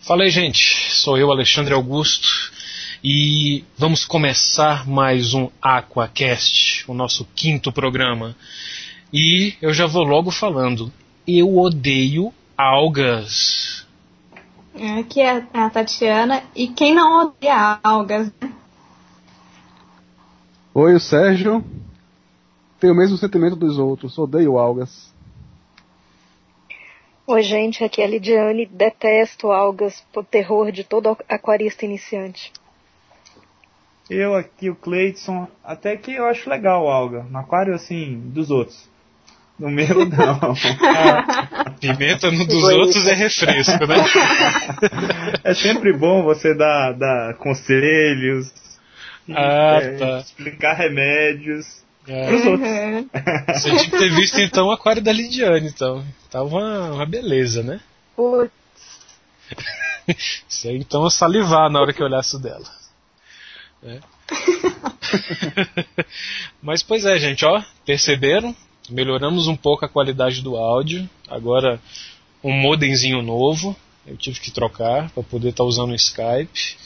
Fala aí, gente. Sou eu, Alexandre Augusto, e vamos começar mais um Aquacast, o nosso quinto programa. E eu já vou logo falando. Eu odeio algas. Aqui é a Tatiana, e quem não odeia algas, né? Oi, o Sérgio. Tenho o mesmo sentimento dos outros, odeio algas. Oi, gente, aqui é a Lidiane. Detesto algas, por terror de todo aquarista iniciante. Eu aqui, o Cleiton, até que eu acho legal alga. No aquário, assim, dos outros. No meu, não. a pimenta no dos outros é refresco, né? é sempre bom você dar, dar conselhos, ah, é, tá. explicar remédios. É. Pros outros. Você tinha que ter visto então o aquário da Lidiane, então. Tava uma, uma beleza, né? Putz. Isso aí então salivar na hora que eu olhasse o dela. É. Mas pois é, gente, ó, perceberam? Melhoramos um pouco a qualidade do áudio. Agora um modemzinho novo. Eu tive que trocar para poder estar tá usando o Skype.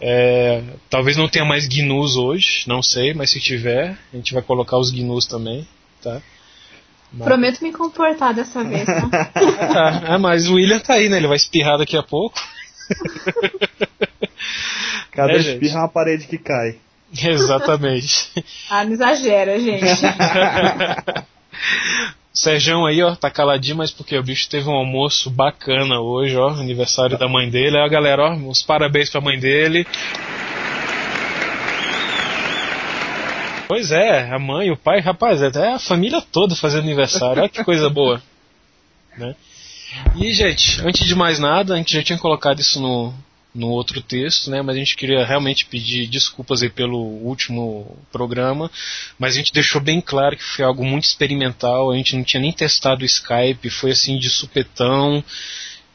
É, talvez não tenha mais GNUs hoje, não sei, mas se tiver, a gente vai colocar os GNUs também, tá? Mas... Prometo me comportar dessa vez, tá? ah, é, mas o William tá aí, né? Ele vai espirrar daqui a pouco. Cada é, espirra é uma parede que cai. Exatamente. ah, não exagera, gente. Sérgio aí, ó, tá caladinho, mas porque o bicho teve um almoço bacana hoje, ó, aniversário da mãe dele. Aí a galera, ó, uns parabéns pra mãe dele. Pois é, a mãe, o pai, rapaz, até a família toda fazendo aniversário, olha que coisa boa. Né? E, gente, antes de mais nada, a gente já tinha colocado isso no, no outro texto, né? Mas a gente queria realmente pedir desculpas aí pelo último programa, mas a gente deixou bem claro que foi algo muito experimental, a gente não tinha nem testado o Skype, foi assim de supetão.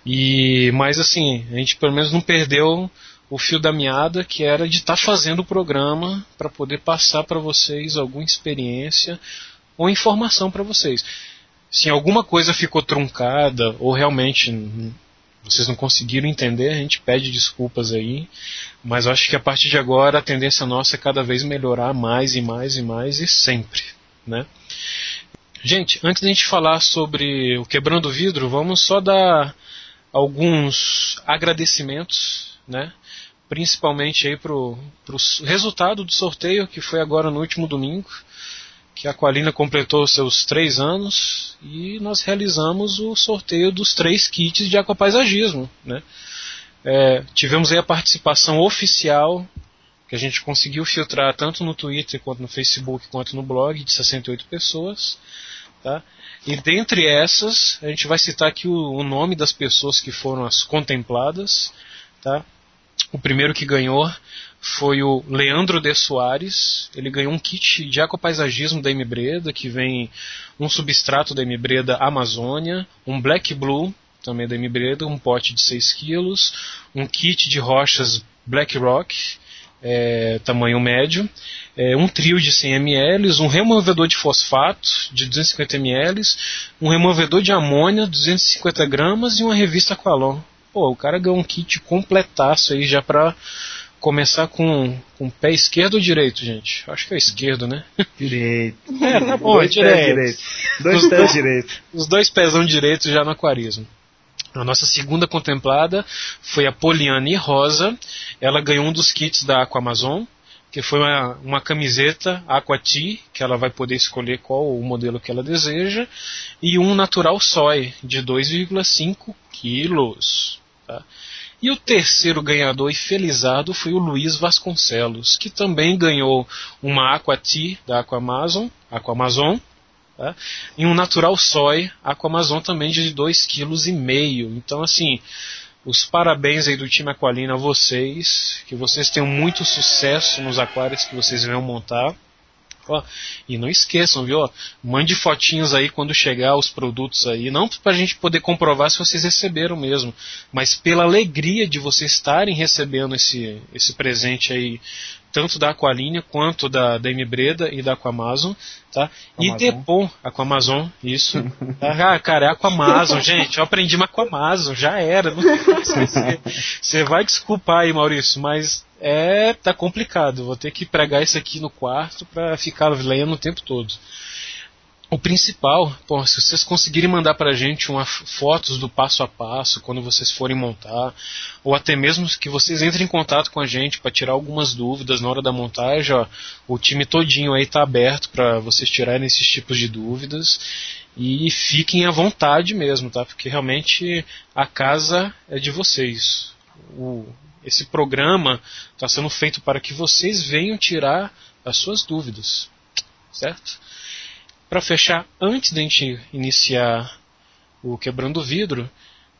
E mas assim, a gente pelo menos não perdeu o fio da meada, que era de estar tá fazendo o programa para poder passar para vocês alguma experiência ou informação para vocês. Se alguma coisa ficou truncada ou realmente vocês não conseguiram entender, a gente pede desculpas aí, mas acho que a partir de agora a tendência nossa é cada vez melhorar mais e mais e mais e sempre, né? Gente, antes da gente falar sobre o quebrando vidro, vamos só dar alguns agradecimentos, né? Principalmente aí pro, pro resultado do sorteio que foi agora no último domingo que a Aqualina completou seus três anos e nós realizamos o sorteio dos três kits de aquapaisagismo. Né? É, tivemos aí a participação oficial, que a gente conseguiu filtrar tanto no Twitter, quanto no Facebook, quanto no blog, de 68 pessoas. Tá? E dentre essas, a gente vai citar aqui o, o nome das pessoas que foram as contempladas. Tá? O primeiro que ganhou foi o Leandro de Soares. Ele ganhou um kit de aquapaisagismo da M-Breda, que vem um substrato da M-Breda Amazônia, um Black Blue, também da M-Breda, um pote de 6 kg, um kit de rochas Black Rock, é, tamanho médio, é, um trio de 100 ml, um removedor de fosfato de 250 ml, um removedor de amônia 250 gramas e uma revista Aqualon. Pô, o cara ganhou um kit completaço aí já para começar com, com o pé esquerdo ou direito, gente? Acho que é esquerdo, né? Direito. É, tá bom, dois é direito. direito. Dois pés direitos. Os dois pésão direitos já no aquarismo. A nossa segunda contemplada foi a Poliane Rosa. Ela ganhou um dos kits da Aqua Amazon, que foi uma, uma camiseta Aqua Tea, que ela vai poder escolher qual o modelo que ela deseja, e um Natural Soy de 2,5 quilos. Tá? E o terceiro ganhador e felizado foi o Luiz Vasconcelos, que também ganhou uma Aquati da Aquamazon, Aquamazon, tá? e um Natural Soy Aquamazon também de 2,5 kg. Então, assim, os parabéns aí do time Aqualina a vocês, que vocês tenham muito sucesso nos aquários que vocês venham montar. Ó, e não esqueçam, viu? ó, Mande fotinhos aí quando chegar os produtos aí. Não pra gente poder comprovar se vocês receberam mesmo, mas pela alegria de vocês estarem recebendo esse, esse presente aí, tanto da Aqualinha quanto da, da Breda e da Aquamazon, tá? E Aquamazon. depois, Aquamazon, isso. ah, cara, é Aquamazon, gente. Eu aprendi uma Aquamazon, já era. Não tem como esquecer. Você vai desculpar aí, Maurício, mas é tá complicado. Vou ter que pregar isso aqui no quarto para ficar lendo o tempo todo. O principal, pô, se vocês conseguirem mandar pra gente uma, fotos do passo a passo quando vocês forem montar, ou até mesmo que vocês entrem em contato com a gente para tirar algumas dúvidas na hora da montagem, ó, o time todinho aí tá aberto para vocês tirarem esses tipos de dúvidas e fiquem à vontade mesmo, tá? Porque realmente a casa é de vocês. O, esse programa está sendo feito para que vocês venham tirar as suas dúvidas, certo? Para fechar, antes de a gente iniciar o Quebrando o Vidro,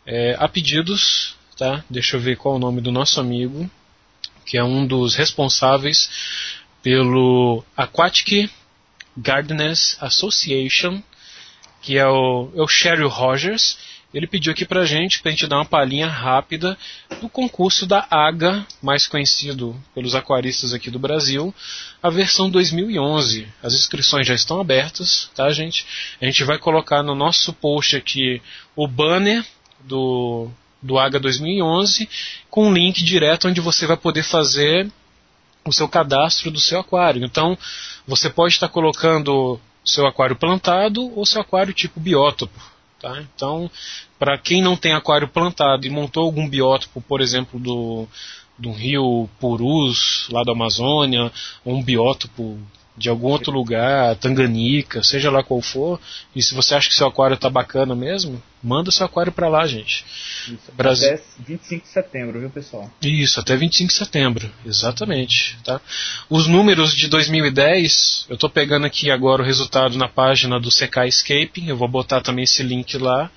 é, há pedidos, tá? Deixa eu ver qual é o nome do nosso amigo, que é um dos responsáveis pelo Aquatic Gardeners Association, que é o, é o Rogers. Ele pediu aqui pra gente, pra gente dar uma palhinha rápida do concurso da AGA, mais conhecido pelos aquaristas aqui do Brasil, a versão 2011. As inscrições já estão abertas, tá, gente? A gente vai colocar no nosso post aqui o banner do, do AGA 2011 com um link direto onde você vai poder fazer o seu cadastro do seu aquário. Então, você pode estar colocando seu aquário plantado ou seu aquário tipo biótopo. Tá? Então, para quem não tem aquário plantado e montou algum biótopo, por exemplo, do, do rio Purus, lá da Amazônia, ou um biótopo de algum outro lugar, Tanganica, seja lá qual for, e se você acha que seu aquário está bacana mesmo, manda seu aquário para lá, gente. Isso, Brasil- Até 25 de setembro, viu, pessoal? Isso, até 25 de setembro, exatamente. Tá? Os números de 2010, eu estou pegando aqui agora o resultado na página do CK Escaping, eu vou botar também esse link lá,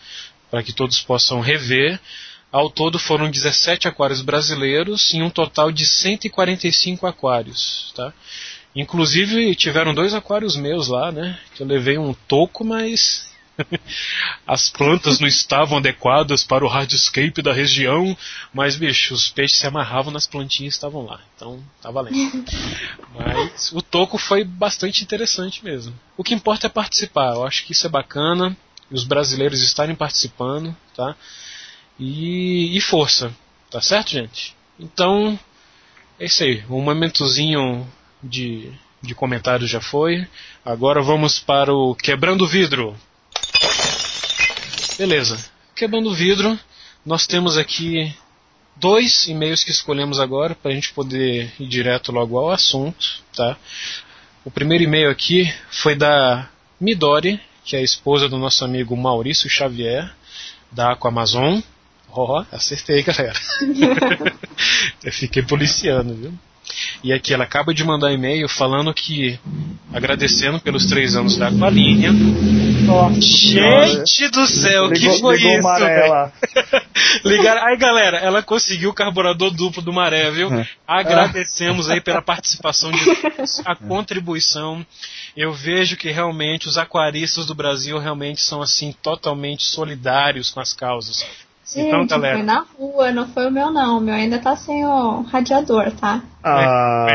para que todos possam rever. Ao todo foram 17 aquários brasileiros em um total de 145 aquários. Tá? Inclusive tiveram dois aquários meus lá, né? Que eu levei um toco, mas as plantas não estavam adequadas para o hardscape da região, mas bicho, os peixes se amarravam nas plantinhas e estavam lá. Então, tá valendo. Mas o toco foi bastante interessante mesmo. O que importa é participar. Eu acho que isso é bacana. E os brasileiros estarem participando, tá? E, e força, tá certo, gente? Então, é isso aí. Um momentozinho de, de comentários já foi. Agora vamos para o Quebrando o Vidro. Beleza. Quebrando vidro, nós temos aqui dois e-mails que escolhemos agora para a gente poder ir direto logo ao assunto, tá? O primeiro e-mail aqui foi da Midori, que é a esposa do nosso amigo Maurício Xavier, da Aquamazon. Ó, acertei, galera. Eu fiquei policiando, viu? E aqui ela acaba de mandar e-mail falando que agradecendo pelos três anos da Aqualinha. Nossa Gente do céu, ligou, que foi isso? maré. Ligaram. Aí, galera, ela conseguiu o carburador duplo do Maré, viu? É. Agradecemos aí pela participação de todos, a contribuição. Eu vejo que realmente os aquaristas do Brasil realmente são assim totalmente solidários com as causas. Então, Gente, galera, foi na rua, não foi o meu não. O meu ainda tá sem o radiador, tá? Ah,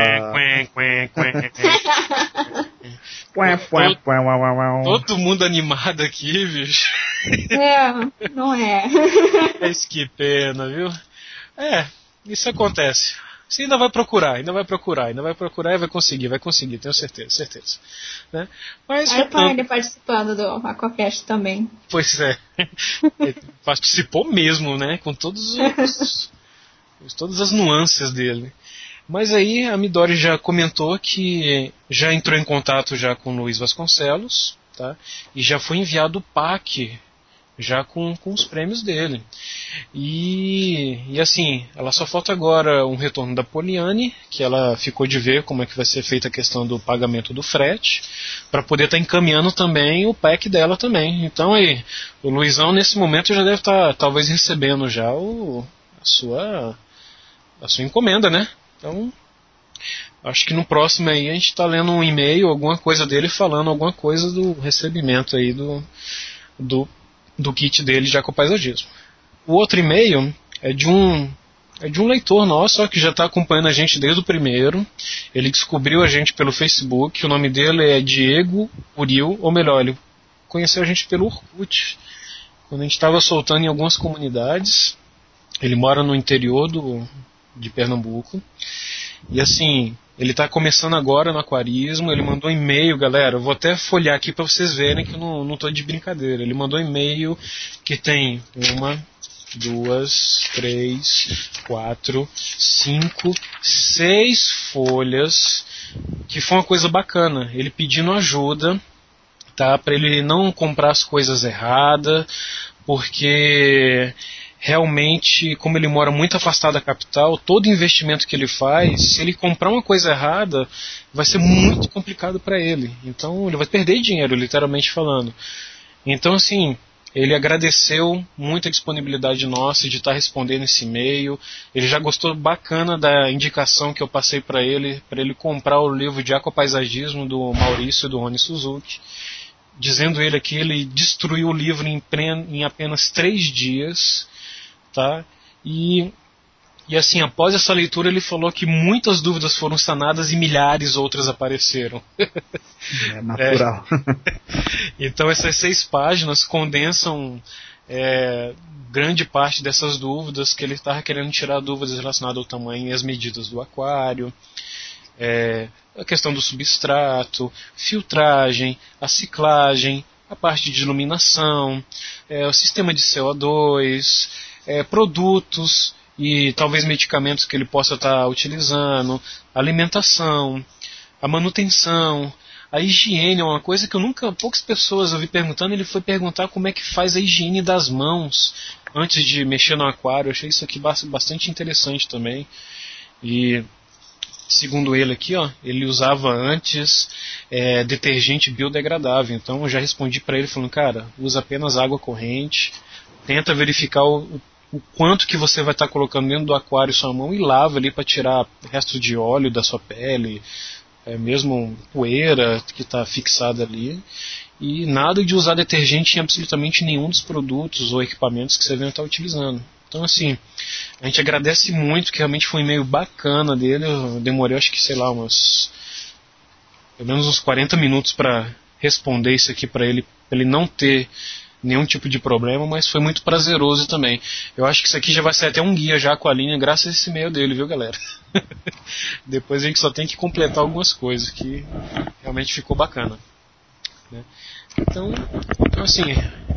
uau. todo mundo animado aqui, bicho. É, não é. Mas que pena, viu? É, isso acontece. Você ainda vai procurar, ainda vai procurar, ainda vai procurar e vai conseguir, vai conseguir, tenho certeza, certeza. Né? Mas, Aí põe ele participando do Aquacast também. pois é, ele participou mesmo, né? Com todos os, os- todas as nuances dele. Mas aí a Midori já comentou que já entrou em contato já com o Luiz Vasconcelos, tá? E já foi enviado o PAC já com, com os prêmios dele. E, e assim, ela só falta agora um retorno da Poliane, que ela ficou de ver como é que vai ser feita a questão do pagamento do frete, para poder estar encaminhando também o pack dela também. Então aí, o Luizão nesse momento já deve estar talvez recebendo já o, a sua a sua encomenda, né? Então, acho que no próximo aí a gente está lendo um e-mail, alguma coisa dele falando alguma coisa do recebimento aí do, do, do kit dele de ecopaisagismo. O outro e-mail é de um é de um leitor nosso que já está acompanhando a gente desde o primeiro. Ele descobriu a gente pelo Facebook. O nome dele é Diego Uril, ou melhor, ele conheceu a gente pelo Orkut, quando a gente estava soltando em algumas comunidades. Ele mora no interior do, de Pernambuco. E assim, ele está começando agora no aquarismo. Ele mandou um e-mail, galera. Eu vou até folhar aqui para vocês verem que eu não, não tô de brincadeira. Ele mandou um e-mail que tem uma, duas, três, quatro, cinco, seis folhas, que foi uma coisa bacana. Ele pedindo ajuda, tá, para ele não comprar as coisas erradas, porque realmente, como ele mora muito afastado da capital, todo investimento que ele faz, se ele comprar uma coisa errada, vai ser muito complicado para ele. Então, ele vai perder dinheiro, literalmente falando. Então, assim, ele agradeceu muito a disponibilidade nossa de estar respondendo esse e-mail. Ele já gostou bacana da indicação que eu passei para ele, para ele comprar o livro de Aquapaisagismo do Maurício e do Rony Suzuki. Dizendo ele que ele destruiu o livro em, em apenas três dias, tá? E e assim, após essa leitura, ele falou que muitas dúvidas foram sanadas e milhares outras apareceram. É natural. É. Então, essas seis páginas condensam é, grande parte dessas dúvidas que ele estava querendo tirar dúvidas relacionadas ao tamanho e às medidas do aquário. É, a questão do substrato, filtragem, a ciclagem, a parte de iluminação, é, o sistema de CO2, é, produtos e talvez medicamentos que ele possa estar tá utilizando, alimentação, a manutenção, a higiene é uma coisa que eu nunca, poucas pessoas ouvi perguntando. Ele foi perguntar como é que faz a higiene das mãos antes de mexer no aquário. Eu achei isso aqui bastante interessante também. E segundo ele aqui, ó, ele usava antes é, detergente biodegradável. Então eu já respondi para ele falando, cara, usa apenas água corrente. Tenta verificar o, o quanto que você vai estar tá colocando dentro do aquário sua mão e lava ali para tirar restos de óleo da sua pele, é, mesmo poeira que está fixada ali. E nada de usar detergente em absolutamente nenhum dos produtos ou equipamentos que você venha estar tá utilizando. Então, assim, a gente agradece muito, que realmente foi um e-mail bacana dele. Eu demorei, acho que, sei lá, umas. pelo menos uns 40 minutos para responder isso aqui para ele, para ele não ter nenhum tipo de problema, mas foi muito prazeroso também. Eu acho que isso aqui já vai ser até um guia já com a linha, graças a esse e-mail dele, viu, galera? Depois a gente só tem que completar algumas coisas que realmente ficou bacana. Né? Então, então, assim,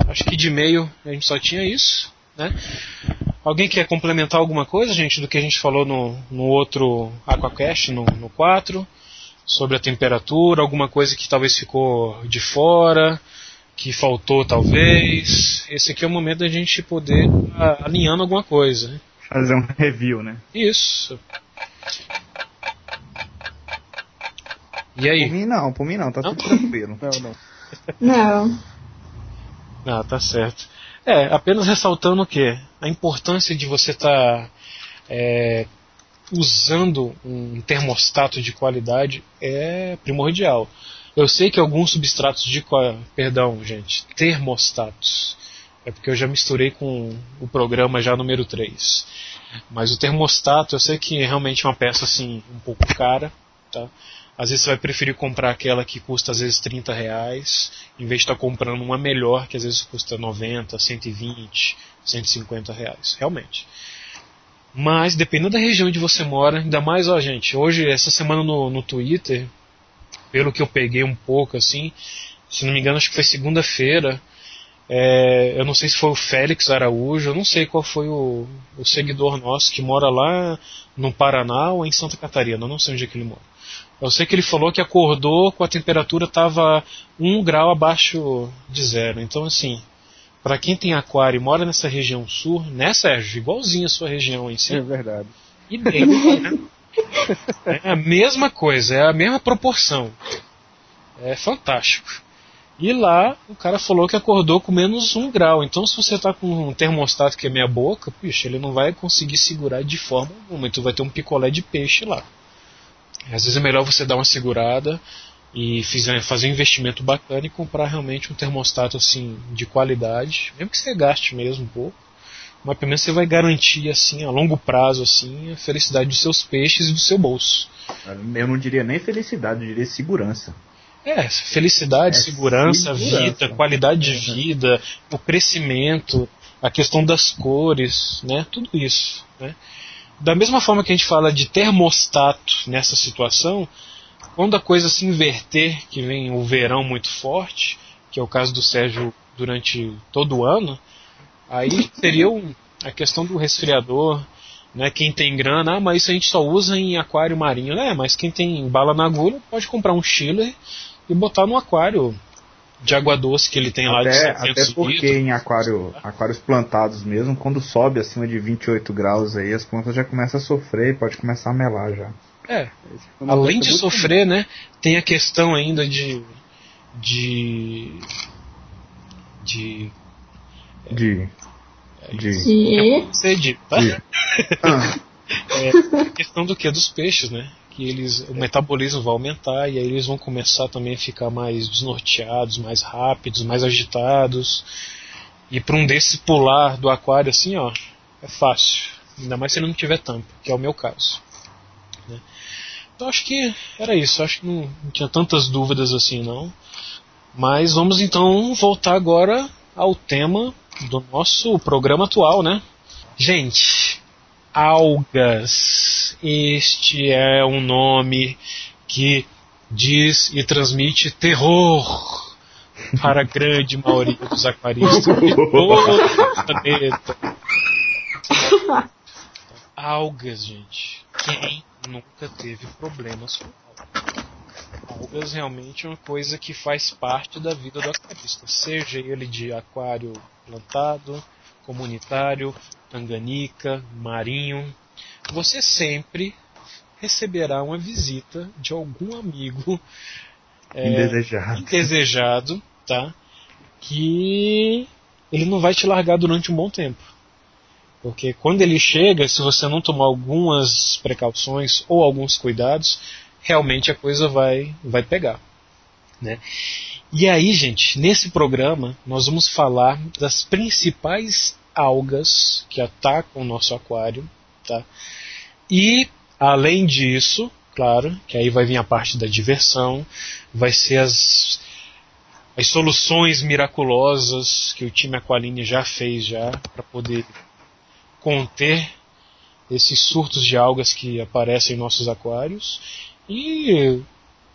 acho que de e-mail a gente só tinha isso. Né? Alguém quer complementar alguma coisa, gente, do que a gente falou no, no outro Aquacast, no, no 4? Sobre a temperatura, alguma coisa que talvez ficou de fora? Que faltou talvez. Esse aqui é o momento da gente poder estar alinhando alguma coisa. Né? Fazer um review, né? Isso. E aí? Por mim não, por mim não, tá não? tudo tranquilo. não, não. Não. Ah, tá certo. É, apenas ressaltando o que? A importância de você estar tá, é, usando um termostato de qualidade é primordial. Eu sei que alguns substratos de. Perdão, gente. Termostatos. É porque eu já misturei com o programa já número 3. Mas o termostato, eu sei que é realmente uma peça assim, um pouco cara. Tá? Às vezes você vai preferir comprar aquela que custa às vezes 30 reais, em vez de estar comprando uma melhor que às vezes custa 90, 120, 150 reais. Realmente. Mas dependendo da região onde você mora, ainda mais, ó, gente, hoje, essa semana no, no Twitter, pelo que eu peguei um pouco, assim, se não me engano, acho que foi segunda-feira. É, eu não sei se foi o Félix Araújo, eu não sei qual foi o, o seguidor nosso que mora lá no Paraná ou em Santa Catarina, eu não sei onde é que ele mora. Eu sei que ele falou que acordou com a temperatura estava um grau abaixo de zero. Então, assim, para quem tem aquário e mora nessa região sul, né, Sérgio? Igualzinho a sua região em si. É verdade. Idêntico, né? É a mesma coisa, é a mesma proporção. É fantástico. E lá o cara falou que acordou com menos um grau. Então se você está com um termostato que é meia boca, puxa, ele não vai conseguir segurar de forma alguma. Tu vai ter um picolé de peixe lá. Às vezes é melhor você dar uma segurada e fazer um investimento bacana e comprar realmente um termostato assim de qualidade, mesmo que você gaste mesmo um pouco, mas pelo menos você vai garantir assim a longo prazo assim a felicidade dos seus peixes e do seu bolso. Eu não diria nem felicidade, eu diria segurança. É, felicidade, É segurança, segurança. vida, qualidade de vida, o crescimento, a questão das cores, né? Tudo isso, né? Da mesma forma que a gente fala de termostato nessa situação, quando a coisa se inverter, que vem o verão muito forte, que é o caso do Sérgio durante todo o ano, aí seria um- a questão do resfriador, né? Quem tem grana, ah, mas isso a gente só usa em aquário marinho, né? Mas quem tem bala na agulha pode comprar um chiller e botar no aquário de água doce que ele tem lá de Até, 700 até porque litros. em aquário, aquários plantados mesmo, quando sobe acima de 28 graus aí, as plantas já começam a sofrer e pode começar a melar já. É, além de sofrer, né? Tem a questão ainda de de de De. De. E ser dito, tá? de ah, A questão do que dos peixes, né? Que eles o metabolismo vai aumentar e aí eles vão começar também a ficar mais desnorteados, mais rápidos, mais agitados. E para um desses pular do aquário assim, ó, é fácil. Ainda mais se ele não tiver tampa, que é o meu caso. né? Então acho que era isso. Acho que não, não tinha tantas dúvidas assim não. Mas vamos então voltar agora ao tema do nosso programa atual, né? Gente, algas. Este é um nome que diz e transmite terror para a grande maioria dos aquaristas de todo o planeta. Algas, gente. Quem nunca teve problemas com algas? Algas realmente é uma coisa que faz parte da vida do aquarista, seja ele de aquário plantado, comunitário, tanganica, marinho. Você sempre receberá uma visita de algum amigo é, indesejado. indesejado, tá? Que ele não vai te largar durante um bom tempo. Porque quando ele chega, se você não tomar algumas precauções ou alguns cuidados, realmente a coisa vai, vai pegar. Né? E aí, gente, nesse programa nós vamos falar das principais algas que atacam o nosso aquário. Tá? E, além disso, claro, que aí vai vir a parte da diversão, vai ser as, as soluções miraculosas que o time Aqualine já fez já para poder conter esses surtos de algas que aparecem em nossos aquários e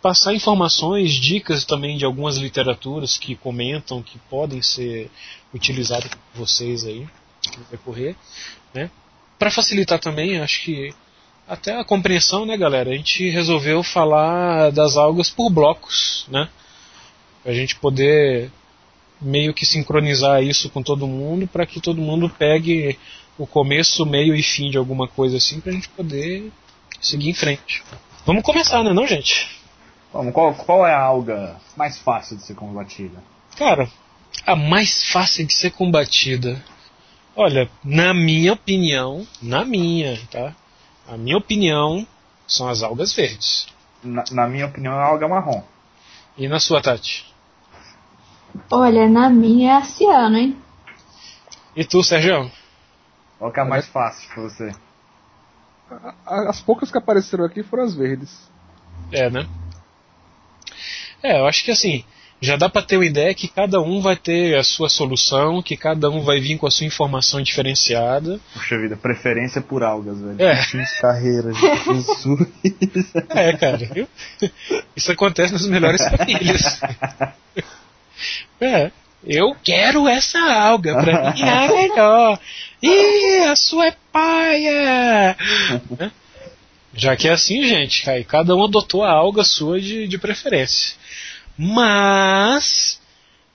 passar informações, dicas também de algumas literaturas que comentam que podem ser utilizadas por vocês aí no decorrer, né? Para facilitar também, acho que até a compreensão, né, galera? A gente resolveu falar das algas por blocos, né? Pra gente poder meio que sincronizar isso com todo mundo para que todo mundo pegue o começo, meio e fim de alguma coisa assim pra gente poder seguir em frente. Vamos começar, né, não, gente? Vamos, qual, qual é a alga mais fácil de ser combatida? Cara, a mais fácil de ser combatida. Olha, na minha opinião, na minha, tá? A minha opinião são as algas verdes. Na, na minha opinião, é a alga marrom. E na sua, Tati? olha, na minha é a ciano, hein? E tu, Sérgio? Qual que é a mais fácil pra você? As poucas que apareceram aqui foram as verdes. É, né? É, eu acho que assim, já dá pra ter uma ideia que cada um vai ter a sua solução, que cada um vai vir com a sua informação diferenciada. Puxa vida, preferência por algas, velho. É. Fins, carreiras, Jesus. É, cara, viu? Isso acontece nas melhores famílias. É, eu quero essa alga, pra mim é melhor. Ih, a sua é paia! Já que é assim, gente, aí cada um adotou a alga sua de, de preferência. Mas,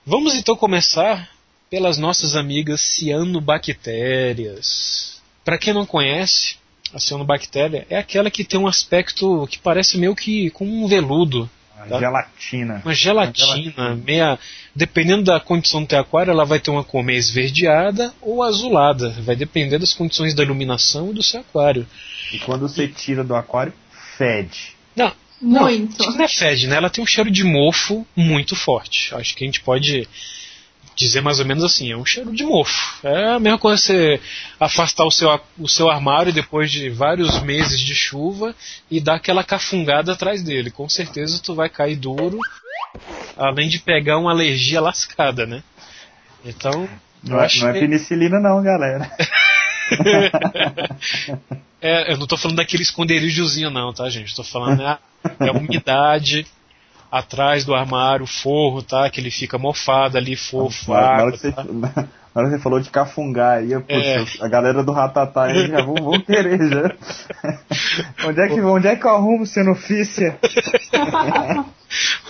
vamos então começar pelas nossas amigas cianobactérias. Para quem não conhece, a cianobactéria é aquela que tem um aspecto que parece meio que com um veludo, Tá. Gelatina. uma gelatina, meia. Dependendo da condição do teu aquário, ela vai ter uma cor meio esverdeada ou azulada. Vai depender das condições da iluminação e do seu aquário. E quando você tira do aquário, fede. Não, Muito. Não, não é fede, né? Ela tem um cheiro de mofo muito forte. Acho que a gente pode dizer mais ou menos assim, é um cheiro de mofo. É a mesma coisa você afastar o seu, o seu armário depois de vários meses de chuva e dar aquela cafungada atrás dele. Com certeza tu vai cair duro, além de pegar uma alergia lascada, né? Então, Não é, não é penicilina não, galera. É, eu não tô falando daquele esconderijozinho não, tá, gente? Tô falando é, a- é a umidade atrás do armário, o forro, tá? Que ele fica mofado ali, fofo, Na hora, água, que você, tá? na hora que você falou de cafungar aí, É. a galera do Ratatá aí já vão, vão querer já. onde, é que, onde é que eu arrumo Cenofícia?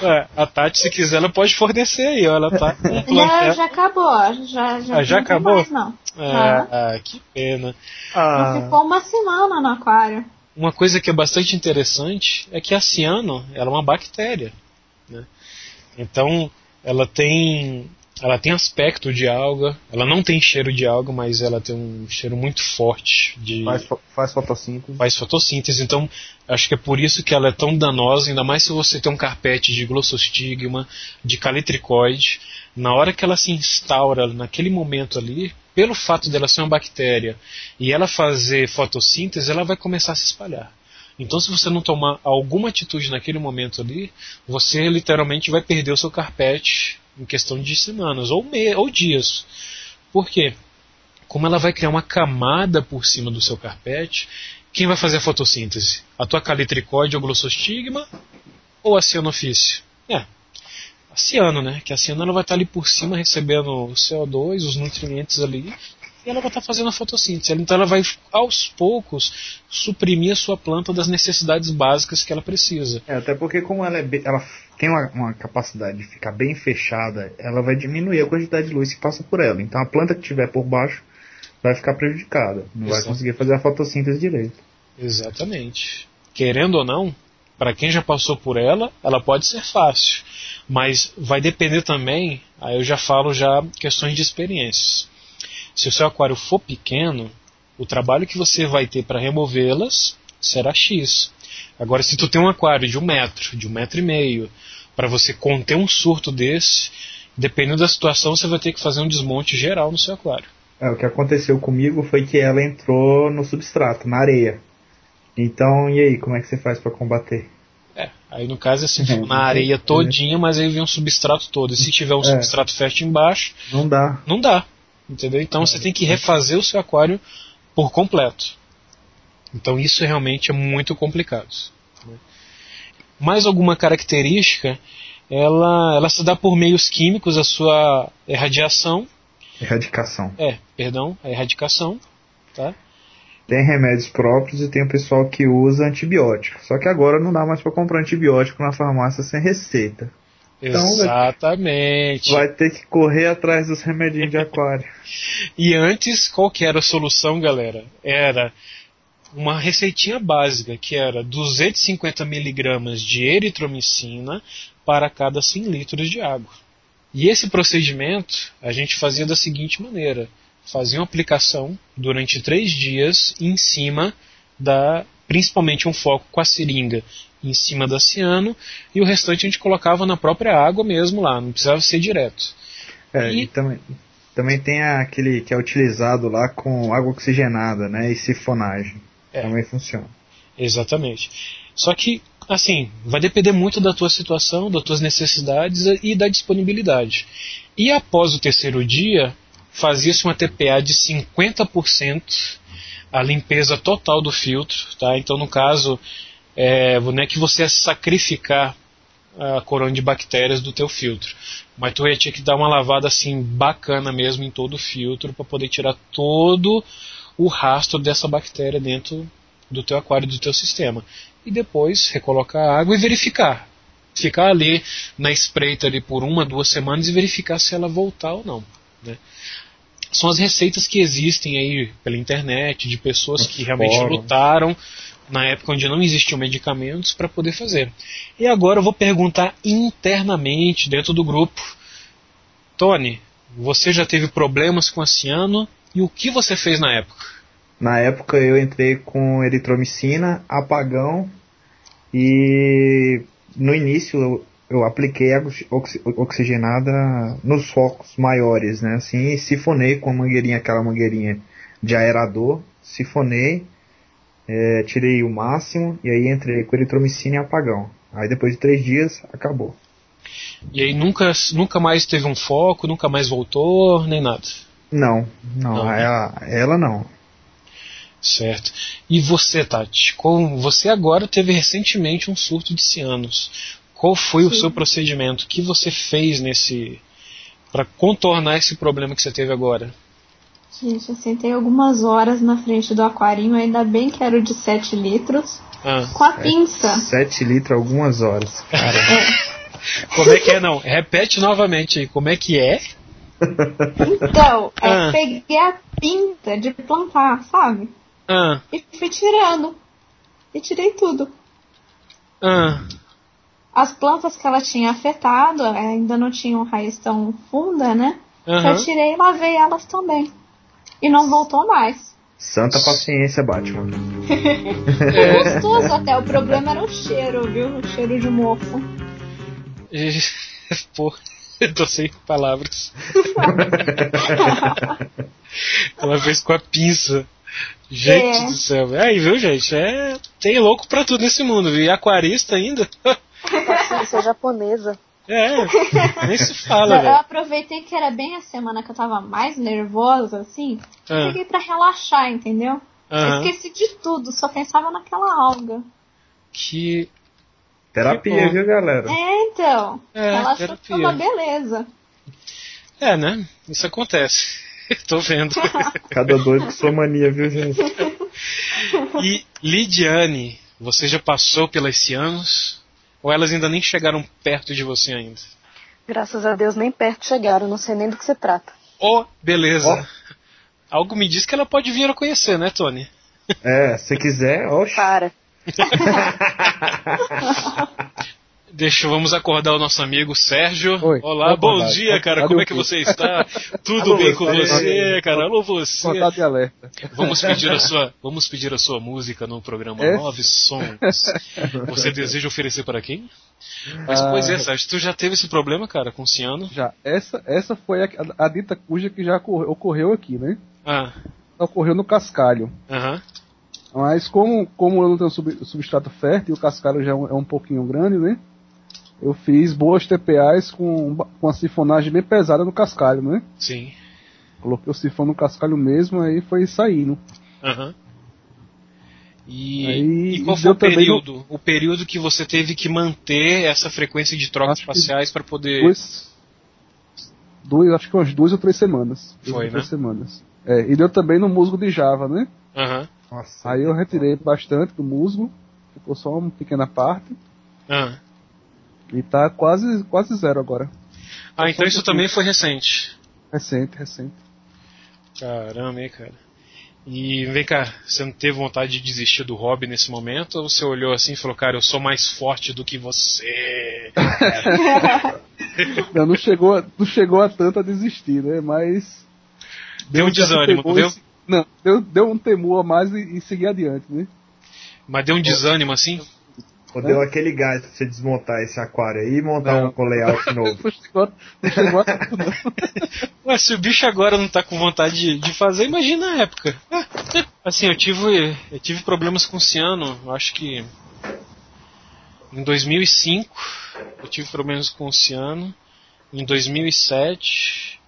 É, a Tati, se quiser, ela pode fornecer aí, ó. Ela tá Já, já acabou. Já, já, Ah, já acabou? Mais, não. É, Tá. ah, que pena. Ah, ficou uma semana no aquário. Uma coisa que é bastante interessante é que a ciano ela é uma bactéria. Né? Então, ela tem, ela tem aspecto de alga, ela não tem cheiro de alga, mas ela tem um cheiro muito forte de faz, fo- faz fotossíntese. faz fotossíntese. Então, acho que é por isso que ela é tão danosa, ainda mais se você tem um carpete de glossostigma, de calitricoide. Na hora que ela se instaura naquele momento ali, pelo fato dela ser uma bactéria e ela fazer fotossíntese, ela vai começar a se espalhar. Então, se você não tomar alguma atitude naquele momento ali, você literalmente vai perder o seu carpete em questão de semanas ou, me ou dias. Por quê? Como ela vai criar uma camada por cima do seu carpete, quem vai fazer a fotossíntese? A tua calitricoide ou glossostigma ou a cianofício? É, a ciano, né? Que a ciano ela vai estar ali por cima recebendo o CO2, os nutrientes ali, e ela vai estar fazendo a fotossíntese. Então ela vai aos poucos suprimir a sua planta das necessidades básicas que ela precisa. É, até porque como ela, é bem- ela tem uma, uma capacidade de ficar bem fechada, ela vai diminuir a quantidade de luz que passa por ela. Então a planta que estiver por baixo vai ficar prejudicada. Não vai conseguir fazer a fotossíntese direito. Exatamente. Querendo ou não, para quem já passou por ela, ela pode ser fácil, mas vai depender também, aí eu já falo já questões de experiências. Se o seu aquário for pequeno, o trabalho que você vai ter para removê-las será X. Agora, se tu tem um aquário de um metro, de um metro e meio, para você conter um surto desse, dependendo da situação, você vai ter que fazer um desmonte geral no seu aquário. É, o que aconteceu comigo foi que ela entrou no substrato, na areia. Então, e aí, como é que você faz para combater? É, aí no caso é assim, Uhum. na areia todinha, mas aí vem um substrato todo. E se tiver um É. substrato fértil embaixo, Não dá. não dá. Entendeu? Então você tem que refazer o seu aquário por completo. Então isso realmente é muito complicado. Mais alguma característica, ela, ela se dá por meios químicos a sua irradiação, Erradicação. é, perdão, a erradicação, tá? Tem remédios próprios e tem o pessoal que usa antibiótico. Só que agora não dá mais para comprar antibiótico na farmácia sem receita. Então, Exatamente. Vai ter que correr atrás dos remedinhos de aquário. E antes, qual que era a solução, galera? Era uma receitinha básica, que era 250 miligramas de eritromicina para cada 100 litros de água. E esse procedimento a gente fazia da seguinte maneira: fazia uma aplicação durante três dias em cima da, principalmente um foco com a seringa em cima da ciano e o restante a gente colocava na própria água mesmo lá, não precisava ser direto. É, E- e também, também tem aquele que é utilizado lá com água oxigenada, né? E sifonagem. É. Também funciona. Exatamente. Só que, assim, vai depender muito da tua situação, das tuas necessidades e da disponibilidade. E após o terceiro dia, fazia-se uma TPA de 50% a limpeza total do filtro, tá? Então, no caso, é, não é que você ia sacrificar a corona de bactérias do teu filtro, mas tu ia ter que dar uma lavada assim bacana mesmo em todo o filtro para poder tirar todo o rastro dessa bactéria dentro do teu aquário, do teu sistema. E depois recolocar a água e verificar. Ficar ali na espreita ali por uma, duas semanas e verificar se ela voltar ou não. Né? São as receitas que existem aí pela internet, de pessoas que realmente lutaram na época onde não existiam medicamentos para poder fazer. E agora eu vou perguntar internamente dentro do grupo. Tony, você já teve problemas com a ciano e o que você fez na época? Na época eu entrei com eritromicina, apagão E no início eu, eu apliquei oxi- oxigenada nos focos maiores, né? Assim, e sifonei com a mangueirinha, aquela mangueirinha de aerador, sifonei, é, tirei o máximo e aí entrei com eritromicina e apagão. Aí depois de três dias, acabou. E aí nunca, nunca mais teve um foco, nunca mais voltou, nem nada. Não, não, Não. Ela, ela não. Certo. E você, Tati? Qual- você agora teve recentemente um surto de cianos. Qual foi o Sim. seu procedimento? O que você fez nesse para contornar esse problema que você teve agora? Gente, eu sentei algumas horas na frente do aquarinho, ainda bem que era o de 7 litros, Ah, com a pinça. 7 litros algumas horas. Cara, como é que é não? Repete novamente aí. Como é que é? Então, é, Ah. peguei a pinta de plantar, sabe? Ah, E fui tirando. E tirei tudo. ah, As plantas que ela tinha afetado ainda não tinham raiz tão funda, né? aham. Eu tirei e lavei elas também. E não voltou mais. santa paciência, Batman. É, Gostoso até, o problema era o cheiro, viu? O cheiro de mofo. e- Pô, eu tô sem palavras. Ela fez com a pinça. Gente É. do céu. Aí, viu, gente? É, tem louco pra tudo nesse mundo, viu? E aquarista ainda? Paciência japonesa. É, nem se Eu, fala, eu aproveitei que era bem a semana que eu tava mais nervosa, assim. Ah, Peguei pra relaxar, entendeu? Eu esqueci de tudo, só pensava naquela alga. Que. Terapia, bom. viu, galera? É, então. É, ela achou que foi uma beleza. É, né? Isso acontece. Tô vendo. Cada doido com sua mania, viu, gente? E Lidiane, você já passou pelas cianos? Ou elas ainda nem chegaram perto de você ainda? Graças a Deus nem perto chegaram, não sei nem do que se trata. Oh, beleza. Algo me diz que ela pode vir a conhecer, né, Tony? É, se quiser, oxe. Para. Deixa, vamos acordar o nosso amigo Sérgio. Oi, Olá, bom acordar. dia, cara. Como é que você está? Tudo Alô, bem com você? cara? Alô, você. Contato de alerta. Vamos pedir a sua, vamos pedir a sua música no programa É? Nove Sons. Você deseja oferecer para quem? Mas Ah. pois é, Sérgio, tu já teve esse problema, cara, com o ciano? Já, essa, essa foi a, a dita cuja que já ocorreu, aqui, né? Ah, Ocorreu no cascalho. aham. Mas como, como eu não tenho sub- substrato fértil e o cascalho já é um, é um pouquinho grande, né? Eu fiz boas TPAs com, com a sifonagem bem pesada no cascalho, né? Sim. Coloquei o sifão no cascalho mesmo, aí foi saindo. Aham. E, Aí, e qual e foi o deu também período? O período que você teve que manter essa frequência de trocas Acho espaciais para poder. Duas, duas, acho que umas duas ou três semanas. Duas Foi, ou três né? semanas. É, e deu também no musgo de Java, né? Aham. Nossa. Aí eu retirei bastante do musgo, ficou só uma pequena parte. Ah. E tá quase, quase zero agora. Ah, então isso pouquinho. também foi recente. Recente, recente. Caramba, hein, cara. E vem cá, você não teve vontade de desistir do hobby nesse momento? Ou você olhou assim e falou, cara, eu sou mais forte do que você? Não, não chegou, a- não chegou a tanto a desistir, né? Mas. Deu um desânimo, não deu? Não, deu, deu um temor a mais e, e seguir adiante, né? Mas deu um desânimo assim? Deu aquele gás pra você desmontar esse aquário aí e montar Não. um com layout novo. Ué, se o bicho agora não tá com vontade de, de fazer, imagina a época. Assim, eu tive, eu tive problemas com o ciano, acho que em 2005 eu tive problemas com o ciano, em 2007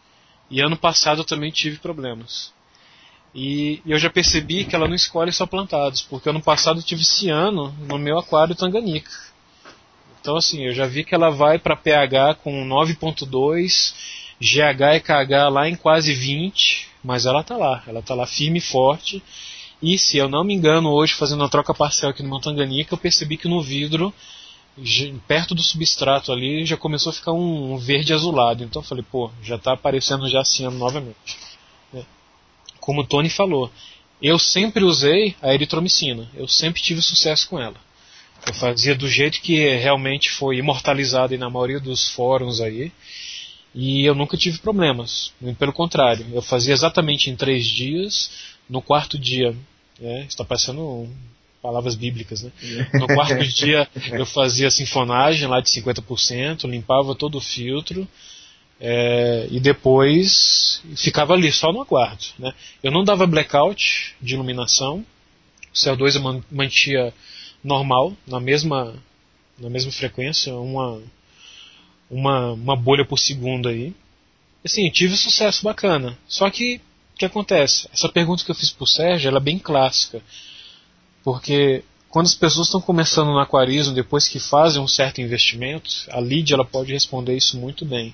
e ano passado eu também tive problemas. E, eu já percebi que ela não escolhe só plantados, porque ano passado eu tive ciano no meu aquário Tanganica. Então assim, eu já vi que ela vai para pH com 9.2, GH e KH lá em quase 20, mas ela tá lá, ela tá lá firme e forte. E se eu não me engano, hoje fazendo uma troca parcial aqui no Montanganica, eu percebi que no vidro, perto do substrato ali, já começou a ficar um, verde azulado. Então eu falei, pô, já tá aparecendo já ciano novamente. Como o Tony falou, eu sempre usei a eritromicina, eu sempre tive sucesso com ela. Eu fazia do jeito que realmente foi imortalizado na maioria dos fóruns aí. E eu nunca tive problemas. Muito Pelo contrário, eu fazia exatamente em três dias. No quarto dia, né, está parecendo palavras bíblicas, né? No quarto dia eu fazia sinfonagem lá de 50%, limpava todo o filtro é, e depois ficava ali só no aguardo. Né? Eu não dava blackout de iluminação, o CO2 eu mantia normal, na mesma, na mesma frequência, uma, uma, uma bolha por segundo aí. Assim, tive sucesso bacana. Só que, o que acontece? Essa pergunta que eu fiz pro Sérgio, ela é bem clássica. Porque quando as pessoas estão começando no aquarismo, depois que fazem um certo investimento, a Lídia ela pode responder isso muito bem.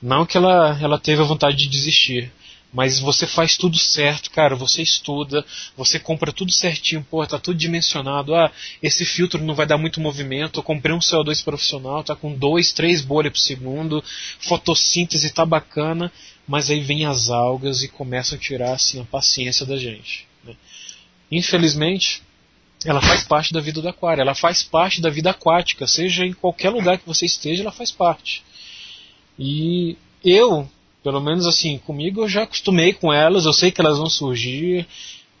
Não que ela, ela teve a vontade de desistir, mas você faz tudo certo, cara. Você estuda, você compra tudo certinho, pô, tá tudo dimensionado. Ah, esse filtro não vai dar muito movimento. Eu comprei um CO2 profissional, tá com 2, 3 bolhas por segundo, fotossíntese tá bacana, mas aí vem as algas e começam a tirar assim a paciência da gente. Né? Infelizmente, ela faz parte da vida do aquário, ela faz parte da vida aquática, seja em qualquer lugar que você esteja, ela faz parte. E eu, pelo menos assim, comigo eu já acostumei com elas, eu sei que elas vão surgir,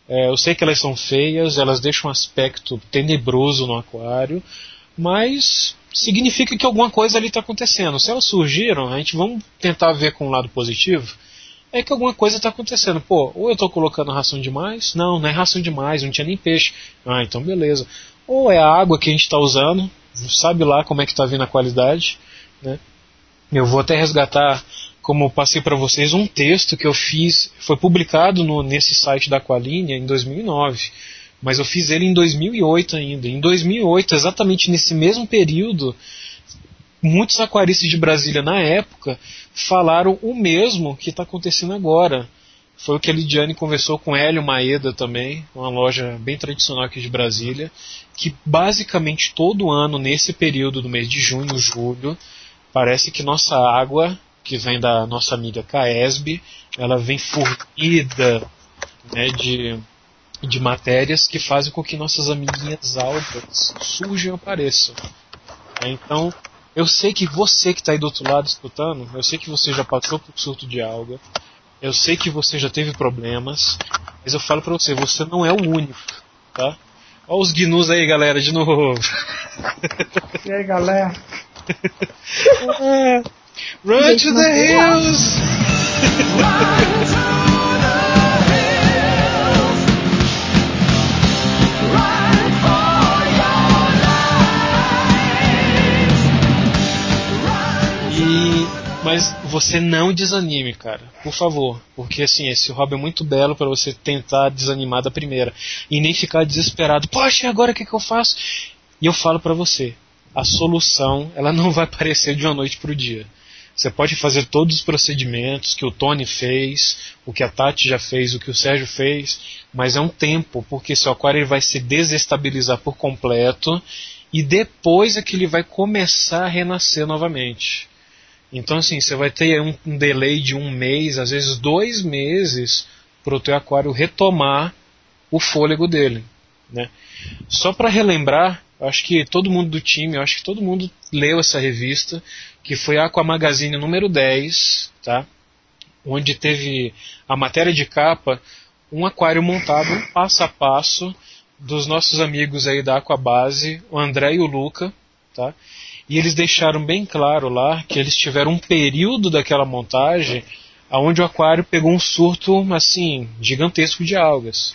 é, eu sei que elas são feias, elas deixam um aspecto tenebroso no aquário, mas significa que alguma coisa ali está acontecendo. Se elas surgiram, a gente vamos tentar ver com o um lado positivo. É que alguma coisa está acontecendo. Pô, ou eu estou colocando ração demais? Não, não é ração demais, não tinha nem peixe. Ah, então beleza. Ou é a água que a gente está usando, sabe lá como é que está vindo a qualidade, né? Eu vou até resgatar, como passei para vocês, um texto que eu fiz, foi publicado no, nesse site da Aqualinha em 2009, mas eu fiz ele em 2008 ainda. Em 2008, exatamente nesse mesmo período, muitos aquaristas de Brasília na época falaram o mesmo que está acontecendo agora. Foi o que a Lidiane conversou com Hélio Maeda também, uma loja bem tradicional aqui de Brasília, que basicamente todo ano, nesse período do mês de junho, julho, parece que nossa água, que vem da nossa amiga Caesb, ela vem fornida né, de, de matérias que fazem com que nossas amiguinhas algas surjam e apareçam. É, então, eu sei que você que está aí do outro lado escutando, eu sei que você já passou por surto de alga, eu sei que você já teve problemas, mas eu falo para você, você não é o único, tá? Olha os gnus aí, galera, de novo. E aí, galera? Run to the hills! E mas você não desanime, cara, por favor, porque assim esse hobby é muito belo para você tentar desanimar da primeira e nem ficar desesperado. Poxa, agora o que, que eu faço? E eu falo para você, a solução ela não vai aparecer de uma noite para o dia. Você pode fazer todos os procedimentos que o Tony fez, o que a Tati já fez, o que o Sérgio fez, mas é um tempo, porque seu aquário ele vai se desestabilizar por completo e depois é que ele vai começar a renascer novamente. Então, assim, você vai ter um, um delay de um mês, às vezes dois meses, para o teu aquário retomar o fôlego dele. Né? Só para relembrar, acho que todo mundo do time, acho que todo mundo leu essa revista, que foi a Aqua Magazine número 10, tá? onde teve a matéria de capa, um aquário montado passo a passo dos nossos amigos aí da Aquabase, o André e o Luca, tá? E eles deixaram bem claro lá que eles tiveram um período daquela montagem onde o aquário pegou um surto assim gigantesco de algas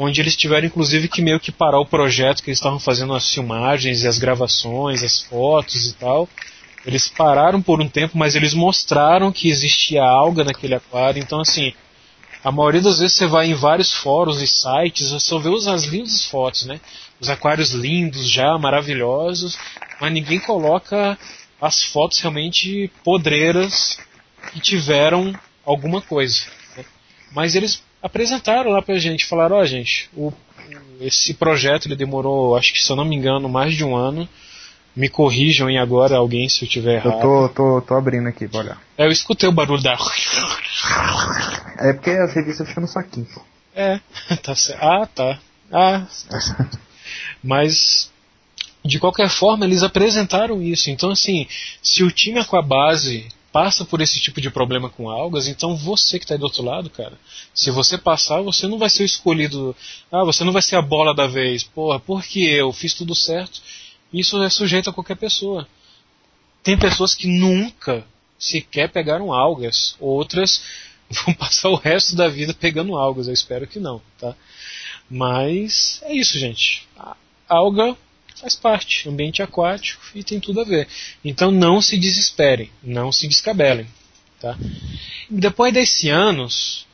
onde eles tiveram inclusive que meio que parar o projeto que eles estavam fazendo as filmagens e as gravações, as fotos e tal. Eles pararam por um tempo, mas eles mostraram que existia alga naquele aquário. Então, assim, a maioria das vezes você vai em vários fóruns e sites, você só vê as lindas fotos, né? Os aquários lindos já, maravilhosos, mas ninguém coloca as fotos realmente podreiras que tiveram alguma coisa. Né? Mas eles apresentaram lá pra gente, falaram, ó oh, gente, o, esse projeto ele demorou, acho que se eu não me engano, mais de um ano. Me corrijam em agora alguém se eu tiver errado. Eu tô, tô, tô abrindo aqui olhar. É, eu escutei o barulho da. É porque as revistas ficam no saquinho. É, tá certo. Ah, tá. Ah, tá certo. Mas de qualquer forma, eles apresentaram isso. Então, assim, se o time Aquabase passa por esse tipo de problema com algas, então você que está aí do outro lado, cara, se você passar, você não vai ser o escolhido. Ah, você não vai ser a bola da vez. Porra, porque eu fiz tudo certo. Isso é sujeito a qualquer pessoa. Tem pessoas que nunca sequer pegaram algas, outras vão passar o resto da vida pegando algas. Eu espero que não, tá? Mas é isso, gente. A alga faz parte, ambiente aquático e tem tudo a ver. Então não se desesperem, não se descabelem. Tá? Depois desses anos,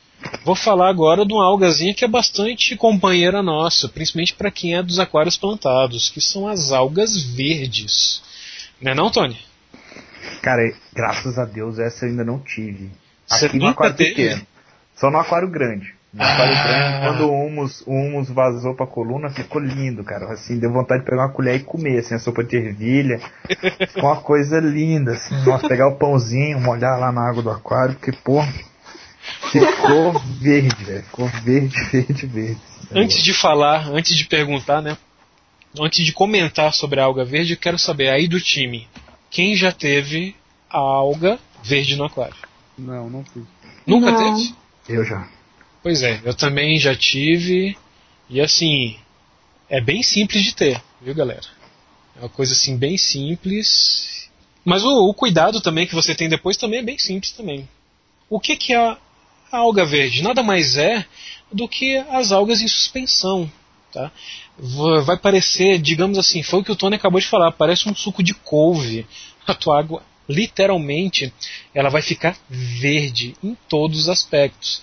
vou falar agora de uma algazinha que é bastante companheira nossa, principalmente para quem é dos aquários plantados, que são as algas verdes. Não é não, Tony? Cara, graças a Deus essa eu ainda não tive. Você Aqui no nunca aquário teve? pequeno. Só no aquário grande. Ah. quando o humus, o humus vazou pra coluna, ficou lindo, cara. Assim, deu vontade de pegar uma colher e comer, assim, a sopa de ervilha. Ficou uma coisa linda, assim. Nossa, pegar o pãozinho, molhar lá na água do aquário, porque, pô, ficou verde, velho. Ficou verde, verde, verde. Antes de falar, antes de perguntar, né? Antes de comentar sobre a alga verde, eu quero saber aí do time, quem já teve a alga verde no aquário? Não, não fiz. Nunca Não. teve? Eu já. Pois é, eu também já tive. E assim, é bem simples de ter, viu galera? É uma coisa assim bem simples. Mas o, o cuidado também que você tem depois também é bem simples também. O que, que é a, a alga verde? Nada mais é do que as algas em suspensão. Tá? Va- Vai parecer, digamos assim, foi o que o Tony acabou de falar, parece um suco de couve. A tua água, literalmente, ela vai ficar verde em todos os aspectos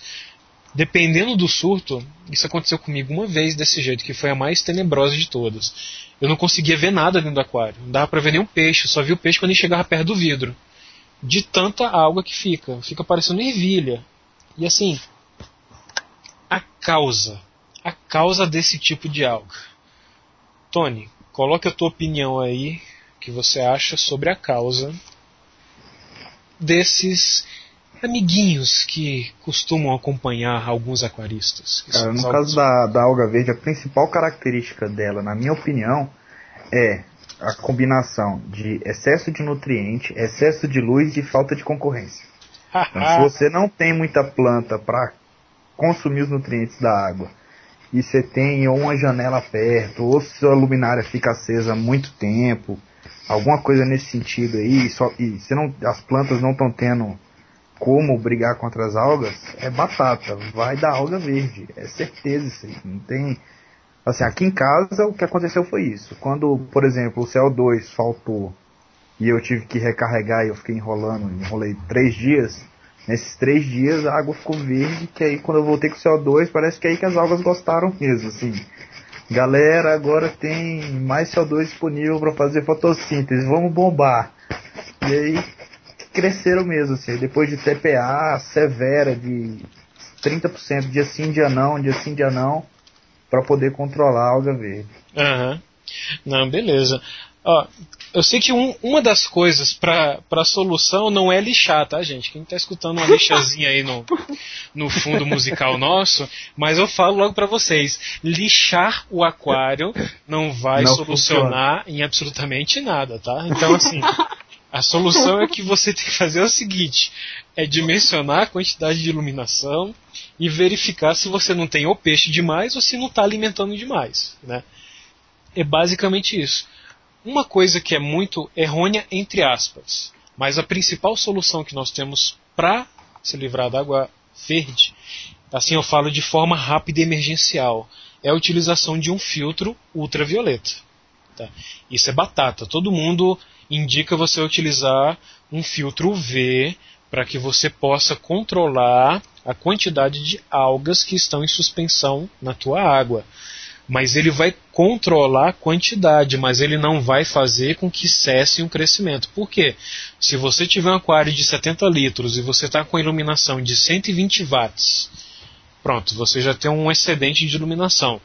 dependendo do surto, isso aconteceu comigo uma vez desse jeito, que foi a mais tenebrosa de todas. Eu não conseguia ver nada dentro do aquário, não dava pra ver nenhum peixe, só vi o peixe quando ele chegava perto do vidro. De tanta água que fica, fica parecendo ervilha. E assim, a causa, a causa desse tipo de alga. Tony, coloque a tua opinião aí, que você acha sobre a causa desses amiguinhos que costumam acompanhar alguns aquaristas. Cara, os no caso da, da alga verde, a principal característica dela, na minha opinião, é a combinação de excesso de nutriente, excesso de luz e falta de concorrência. Então, se você não tem muita planta para consumir os nutrientes da água e você tem ou uma janela perto, ou sua luminária fica acesa há muito tempo, alguma coisa nesse sentido aí, só, e você não, as plantas não estão tendo como brigar contra as algas, é batata, vai dar alga verde, é certeza isso aí, não tem... Assim, aqui em casa o que aconteceu foi isso, quando, por exemplo, o CO2 faltou e eu tive que recarregar e eu fiquei enrolando, enrolei três dias, nesses três dias a água ficou verde, que aí quando eu voltei com o CO2, parece que é aí que as algas gostaram mesmo, assim. Galera, agora tem mais CO2 disponível para fazer fotossíntese, vamos bombar. E aí cresceram mesmo, assim, depois de TPA severa de 30% dia sim, dia não, dia sim, dia não, para poder controlar a alga verde. Aham. Não, beleza. Ó, eu sei que um- uma das coisas para a solução não é lixar, tá, gente? Quem tá escutando uma lixazinha aí no, no fundo musical nosso, mas eu falo logo para vocês: lixar o aquário não vai Não solucionar em absolutamente nada, tá? Então, assim, a solução é que você tem que fazer o seguinte: é dimensionar a quantidade de iluminação e verificar se você não tem ou peixe demais ou se não está alimentando demais, né? É basicamente isso. Uma coisa que é muito errônea, entre aspas, mas a principal solução que nós temos para se livrar da água verde, assim eu falo de forma rápida e emergencial, é a utilização de um filtro ultravioleta. tá? Isso é batata. Todo mundo indica você utilizar um filtro UV para que você possa controlar a quantidade de algas que estão em suspensão na tua água mas ele vai controlar a quantidade, mas ele não vai fazer com que cesse o crescimento. Por quê? Se você tiver um aquário de 70 litros e você está com iluminação de 120 watts, pronto, você já tem um excedente de iluminação.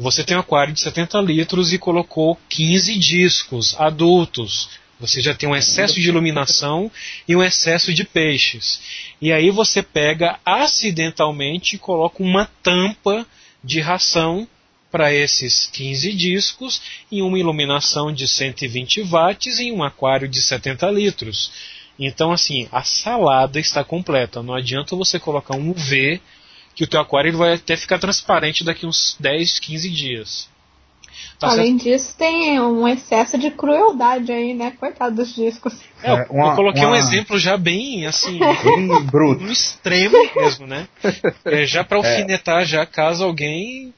Você tem um aquário de 70 litros e colocou 15 discos adultos. Você já tem um excesso de iluminação e um excesso de peixes. E aí você pega acidentalmente e coloca uma tampa de ração para esses 15 discos em uma iluminação de 120 watts em um aquário de 70 litros. Então, assim, a salada está completa. Não adianta você colocar um UV que o teu aquário vai até ficar transparente daqui uns 10, 15 dias. Tá Além certo? disso, tem um excesso de crueldade aí, né? Coitado dos discos. É, eu, uma, eu coloquei uma... um exemplo já bem, assim, bem bruto. No extremo mesmo, né? É, já para é. alfinetar, é. já caso alguém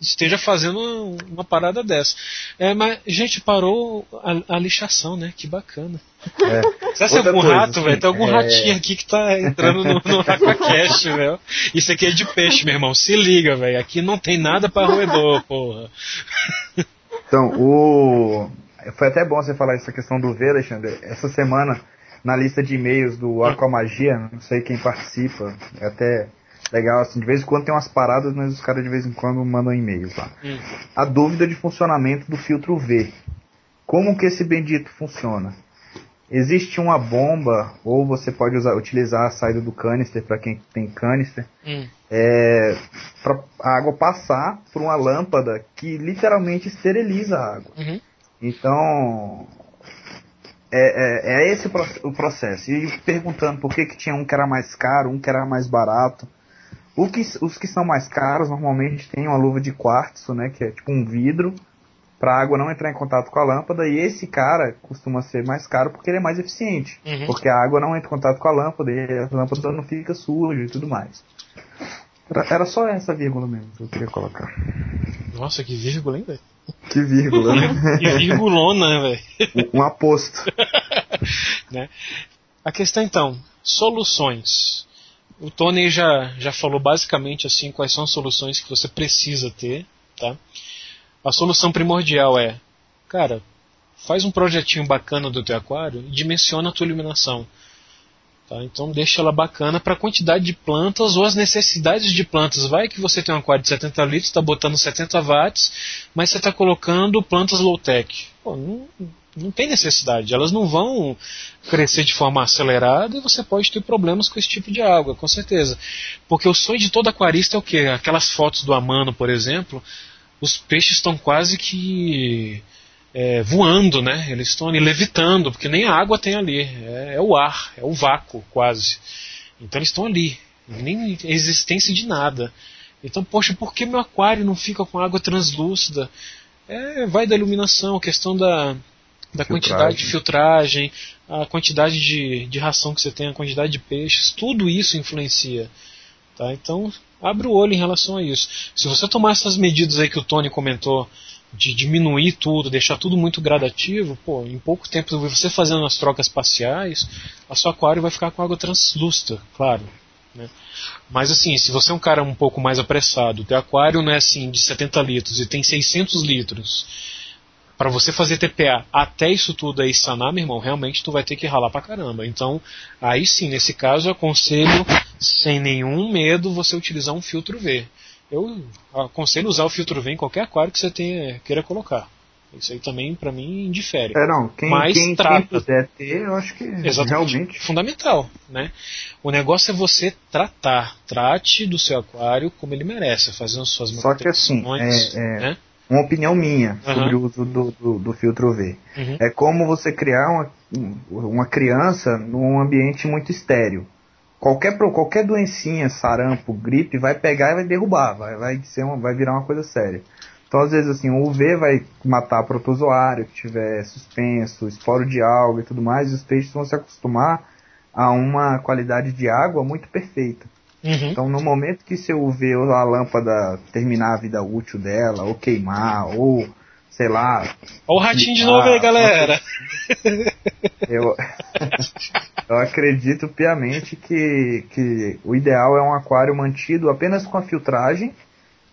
esteja fazendo uma parada dessa. É, mas, gente, parou a, a lixação, né? Que bacana. É. Será que é algum coisa, rato, velho? Tem algum é... ratinho aqui que tá entrando no, no Aquacast, velho. Isso aqui é de peixe, meu irmão. Se liga, velho. Aqui não tem nada para roedor, porra. Então, o. Foi até bom você falar essa questão do V, Alexandre. Essa semana, na lista de e-mails do Aquamagia, não sei quem participa, é até legal, assim, de vez em quando tem umas paradas, mas os caras de vez em quando mandam e-mails lá. Hum. A dúvida de funcionamento do filtro V. Como que esse bendito funciona? Existe uma bomba, ou você pode usar, utilizar a saída do canister para quem tem canister, hum. é, para a água passar por uma lâmpada que literalmente esteriliza a água. Uhum. Então, é, é, é, esse o processo. E perguntando por que, que tinha um que era mais caro, um que era mais barato. Que, os que são mais caros normalmente têm uma luva de quartzo, né, que é tipo um vidro, para a água não entrar em contato com a lâmpada. E esse cara costuma ser mais caro porque ele é mais eficiente, uhum. porque a água não entra em contato com a lâmpada e a lâmpada não fica suja e tudo mais. Era, era só essa vírgula mesmo que eu queria colocar. Nossa, que vírgula, hein, velho? Que vírgula, né? que virgulona, velho. Um aposto. né? A questão então, soluções o Tony já, já falou basicamente assim quais são as soluções que você precisa ter, tá? A solução primordial é, cara, faz um projetinho bacana do teu aquário e dimensiona a tua iluminação. Tá? Então deixa ela bacana para a quantidade de plantas ou as necessidades de plantas. Vai que você tem um aquário de 70 litros, está botando 70 watts, mas você está colocando plantas low-tech. Não, não tem necessidade. Elas não vão crescer de forma acelerada e você pode ter problemas com esse tipo de água, com certeza. Porque o sonho de todo aquarista é o quê? Aquelas fotos do Amano, por exemplo, os peixes estão quase que é, voando, né? Eles estão ali levitando, porque nem a água tem ali. É, é o ar, é o vácuo quase. Então eles estão ali. Nem existência de nada. Então, poxa, por que meu aquário não fica com água translúcida? É, vai da iluminação, a questão da, da quantidade de filtragem, a quantidade de, de ração que você tem, a quantidade de peixes, tudo isso influencia. Tá? Então, abre o olho em relação a isso. Se você tomar essas medidas aí que o Tony comentou, de diminuir tudo, deixar tudo muito gradativo, pô, em pouco tempo você fazendo as trocas parciais, a sua aquário vai ficar com água translúcida, claro. Né? Mas assim, se você é um cara um pouco mais apressado, o teu aquário não é assim de 70 litros e tem 600 litros, para você fazer TPA até isso tudo aí sanar, meu irmão, realmente tu vai ter que ralar pra caramba. Então, aí sim, nesse caso, eu aconselho, sem nenhum medo, você utilizar um filtro V. Eu aconselho usar o filtro V em qualquer aquário que você tenha, queira colocar. Isso aí também, para mim, indifere. É, não. Quem, Mas quem, trata. quem puder ter, eu acho que Exatamente, realmente... fundamental, né? O negócio é você tratar. Trate do seu aquário como ele merece, fazendo suas Só que assim, é, é, né? Uma opinião minha uhum. sobre o uso do, do, do filtro V. Uhum. É como você criar uma, uma criança num ambiente muito estéreo. Qualquer, qualquer doencinha, sarampo, gripe, vai pegar e vai derrubar, vai, vai, ser uma, vai virar uma coisa séria. Então, às vezes, assim, o UV vai matar protozoário que tiver suspenso, esporo de alga e tudo mais, e os peixes vão se acostumar a uma qualidade de água muito perfeita. Uhum. Então, no momento que você vê a lâmpada terminar a vida útil dela, ou queimar, ou sei lá. Olha o ratinho de novo aí, galera! Eu, eu acredito piamente que, que o ideal é um aquário mantido apenas com a filtragem,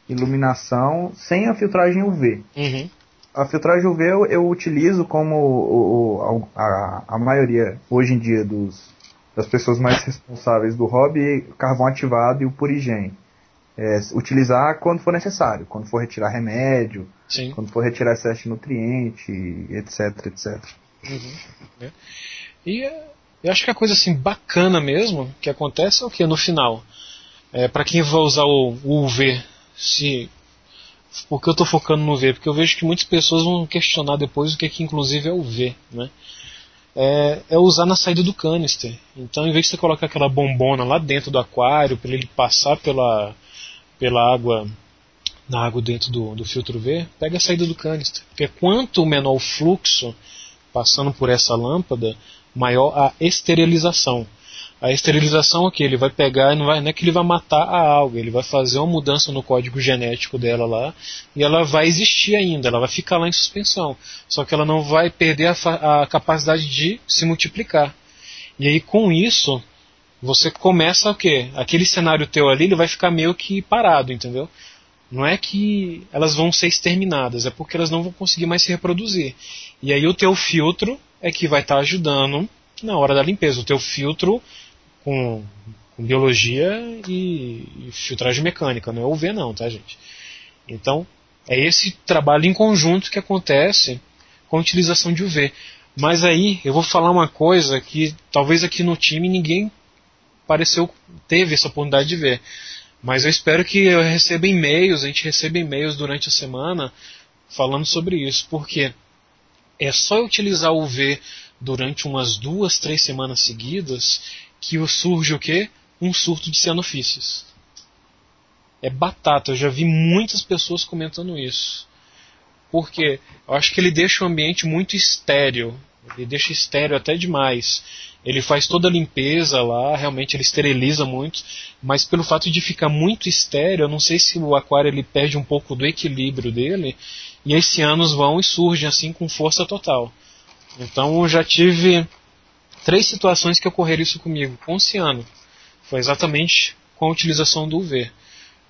iluminação, sem a filtragem UV. Uhum. A filtragem UV eu, eu utilizo como o, o, a, a maioria hoje em dia dos, das pessoas mais responsáveis do hobby, carvão ativado e o purigem. É, utilizar quando for necessário, quando for retirar remédio, Sim. quando for retirar excesso de nutriente, etc, etc. Uhum. É. E é, eu acho que a coisa assim bacana mesmo que acontece é o que no final. É, para quem vai usar o, o UV, se porque eu estou focando no V, porque eu vejo que muitas pessoas vão questionar depois o que, é que inclusive é o V, né? É, é, usar na saída do canister. Então, em vez de você colocar aquela bombona lá dentro do aquário para ele passar pela, pela água na água dentro do, do filtro V, pega a saída do canister. Porque quanto menor o fluxo passando por essa lâmpada, maior a esterilização. A esterilização que ele vai pegar, não, vai, não é que ele vai matar a alga, ele vai fazer uma mudança no código genético dela lá e ela vai existir ainda, ela vai ficar lá em suspensão. Só que ela não vai perder a, a capacidade de se multiplicar. E aí com isso, você começa o quê? Aquele cenário teu ali, ele vai ficar meio que parado, entendeu? Não é que elas vão ser exterminadas, é porque elas não vão conseguir mais se reproduzir. E aí o teu filtro é que vai estar tá ajudando na hora da limpeza. O teu filtro com, com biologia e, e, filtragem mecânica, não é UV não, tá gente? Então, é esse trabalho em conjunto que acontece com a utilização de UV. Mas aí, eu vou falar uma coisa que talvez aqui no time ninguém pareceu, teve essa oportunidade de ver. Mas eu espero que eu receba e-mails, a gente receba e-mails durante a semana falando sobre isso, porque é só utilizar o UV durante umas duas, três semanas seguidas que surge o quê? Um surto de cianofícies. É batata, eu já vi muitas pessoas comentando isso. Porque eu acho que ele deixa o ambiente muito estéreo. Ele deixa estéreo até demais. Ele faz toda a limpeza lá, realmente ele esteriliza muito, mas pelo fato de ficar muito estéreo, eu não sei se o aquário ele perde um pouco do equilíbrio dele, e esses anos vão e surgem assim com força total. Então eu já tive três situações que ocorreram isso comigo com o ciano. Foi exatamente com a utilização do UV.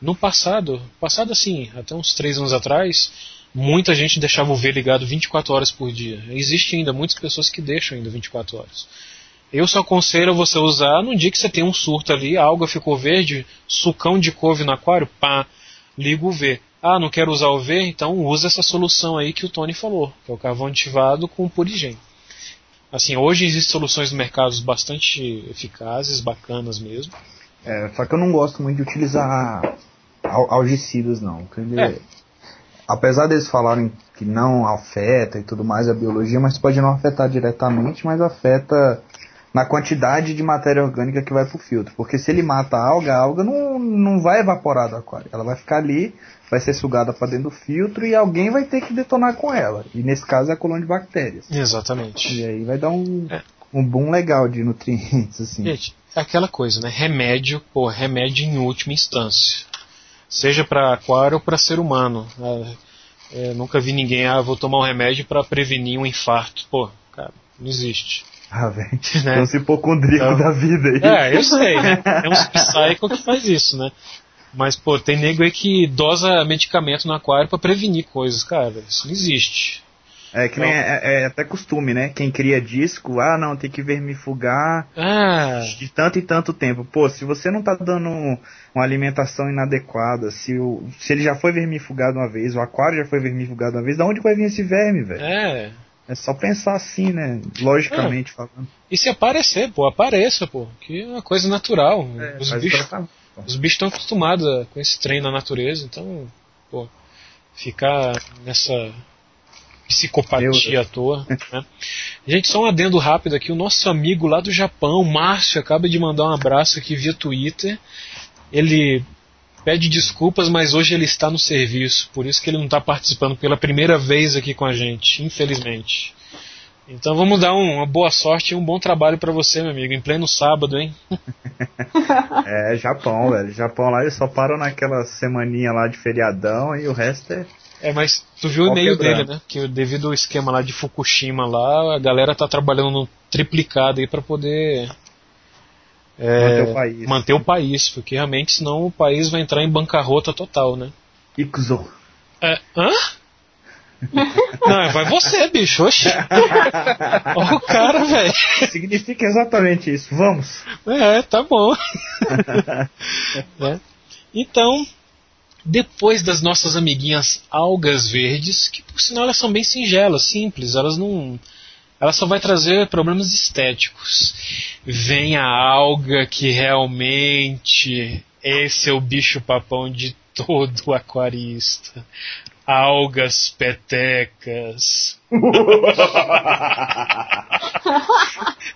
No passado, passado assim, até uns três anos atrás, muita gente deixava o UV ligado 24 horas por dia. Existe ainda muitas pessoas que deixam ainda 24 horas. Eu só aconselho você usar no dia que você tem um surto ali, a alga ficou verde, sucão de couve no aquário, pá, liga o UV. Ah, não quero usar o UV? Então usa essa solução aí que o Tony falou, que é o carvão ativado com purigem. Assim, hoje existem soluções no mercado bastante eficazes, bacanas mesmo. É, só que eu não gosto muito de utilizar algicidas, não. É. Apesar deles falarem que não afeta e tudo mais a biologia, mas pode não afetar diretamente, mas afeta na quantidade de matéria orgânica que vai para o filtro. Porque se ele mata a alga, a alga não, não vai evaporar do aquário. Ela vai ficar ali, vai ser sugada para dentro do filtro e alguém vai ter que detonar com ela. E nesse caso é a colônia de bactérias. Exatamente. E aí vai dar um, é. um boom legal de nutrientes. Assim. Gente, é aquela coisa, né? Remédio, pô, remédio em última instância. Seja para aquário ou para ser humano. É, é, nunca vi ninguém, ah, vou tomar um remédio para prevenir um infarto. Pô, cara, não existe. Ah, velho. Né? É um hipocondríaco então, da vida aí. É, eu sei, né? É um psycho que faz isso, né? Mas, pô, tem nego aí que dosa medicamento no aquário para prevenir coisas, cara. Isso não existe. É que nem é, é, até costume, né? Quem cria disco, ah, não, tem que vermifugar ah. de tanto e tanto tempo. Pô, se você não tá dando uma alimentação inadequada, se, o, se ele já foi vermifugado uma vez, o aquário já foi vermifugado uma vez, da onde vai vir esse verme, velho? É. É só pensar assim, né? Logicamente é. falando. E se aparecer, pô, apareça, pô. Que é uma coisa natural. É, os, bichos, os bichos estão acostumados com esse trem na natureza, então, pô, ficar nessa psicopatia à toa. Né? Gente, só um adendo rápido aqui. O nosso amigo lá do Japão, Márcio, acaba de mandar um abraço aqui via Twitter. Ele pede desculpas, mas hoje ele está no serviço, por isso que ele não está participando pela primeira vez aqui com a gente, infelizmente. Então vamos dar um, uma boa sorte e um bom trabalho para você, meu amigo, em pleno sábado, hein? é, Japão, velho. Japão lá eles só param naquela semaninha lá de feriadão e o resto é. É, mas tu viu o e-mail dele, né? Que devido ao esquema lá de Fukushima lá, a galera tá trabalhando triplicado aí para poder é, manter o país. Manter o país, porque realmente senão o país vai entrar em bancarrota total, né? Ixo. É, hã? Não, vai você, bicho. Oxi. Olha o cara, velho. Significa exatamente isso. Vamos. É, tá bom. é. Então, depois das nossas amiguinhas algas verdes, que por sinal elas são bem singelas, simples, elas não ela só vai trazer problemas estéticos. Vem a alga que realmente esse é o bicho papão de todo aquarista. Algas petecas.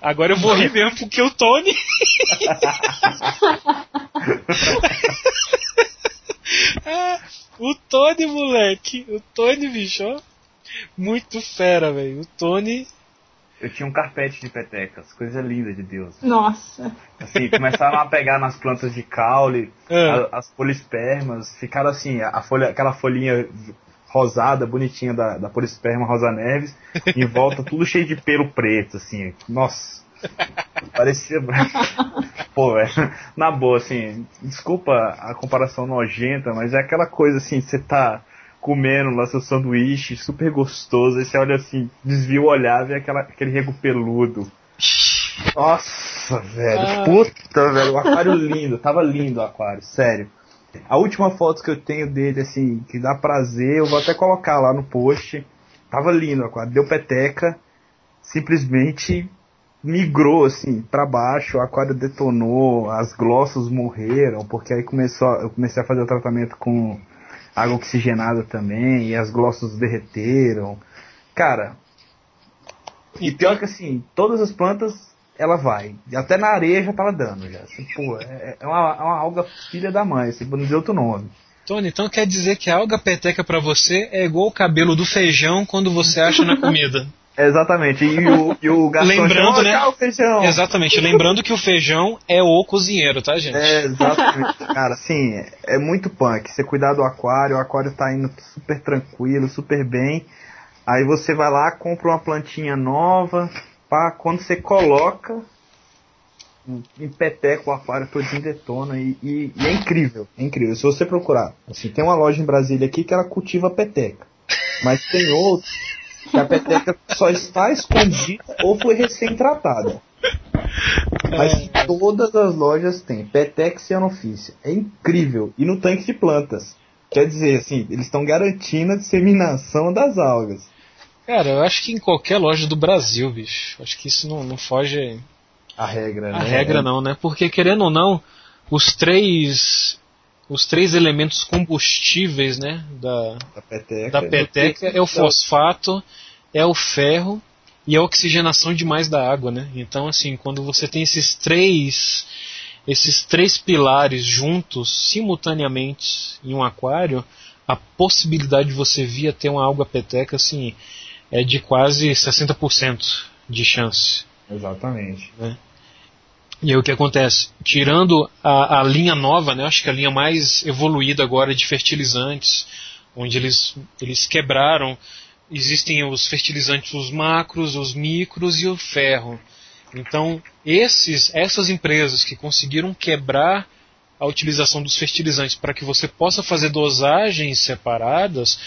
Agora eu vou rir mesmo porque o Tony. ah, o Tony, moleque. O Tony, bicho. Muito fera, velho. O Tony. Eu tinha um carpete de petecas, coisa linda de Deus. Nossa. Assim, começaram a pegar nas plantas de caule, Ah. a- as polispermas, ficaram assim, a folha, aquela folhinha rosada, bonitinha da, da polisperma rosa neves, em volta tudo cheio de pelo preto, assim, nossa. Parecia. Pô, velho, na boa, assim, desculpa a comparação nojenta, mas é aquela coisa assim, você tá comendo lá seu sanduíche, super gostoso, aí você olha assim, desvia o olhar, vê aquela, aquele rego peludo. Nossa, velho, Ah. puta, velho, o aquário lindo, tava lindo o aquário, sério. A última foto que eu tenho dele, assim, que dá prazer, eu vou até colocar lá no post. Tava lindo o aquário, deu peteca, simplesmente migrou, assim, pra baixo, o aquário detonou, as glossas morreram, porque aí começou, eu comecei a fazer o tratamento com água oxigenada também, e as glossas derreteram. Cara, e pior que assim, todas as plantas ela vai. Até na areia já tava dando já. Assim, pô, é, é uma, é uma alga filha da mãe, assim, pra não dizer outro nome. Tony, então quer dizer que a alga peteca pra você é igual o cabelo do feijão quando você acha na comida. Exatamente. E o, e o garçom Lembrando, chama, né? "Tchau, feijão. Exatamente. Lembrando que o feijão é o cozinheiro, tá, gente? É, exatamente. Cara, assim, é, muito punk. Você cuidar do aquário, o aquário tá indo super tranquilo, super bem. Aí você vai lá, compra uma plantinha nova, pá, quando você coloca, empeteca o aquário todinho detona e, e- e é incrível, é incrível. Se você procurar, assim, tem uma loja em Brasília aqui que ela cultiva peteca, mas tem outros que a peteca só está escondida ou foi recém-tratada. Mas em todas as lojas tem Petex e Anofícia. É incrível. E no tanque de plantas. Quer dizer, assim, eles estão garantindo a disseminação das algas. Cara, eu acho que em qualquer loja do Brasil, bicho. Acho que isso não, não foge A regra, a né? regra, não, né? Porque, querendo ou não, os três. Os três elementos combustíveis, né? Da, Da peteca. da peteca é o fosfato, é o ferro e a oxigenação demais da água, né? Então, assim, quando você tem esses três esses três pilares juntos simultaneamente em um aquário, a possibilidade de você vir a ter uma alga peteca, assim, é de quase 60% de chance. Exatamente. E aí o que acontece? Tirando a, a linha nova, né, acho que a linha mais evoluída agora de fertilizantes, onde eles, eles quebraram, existem os fertilizantes, os macros, os micros e o ferro. Então, esses, essas empresas que conseguiram quebrar a utilização dos fertilizantes para que você possa fazer dosagens separadas,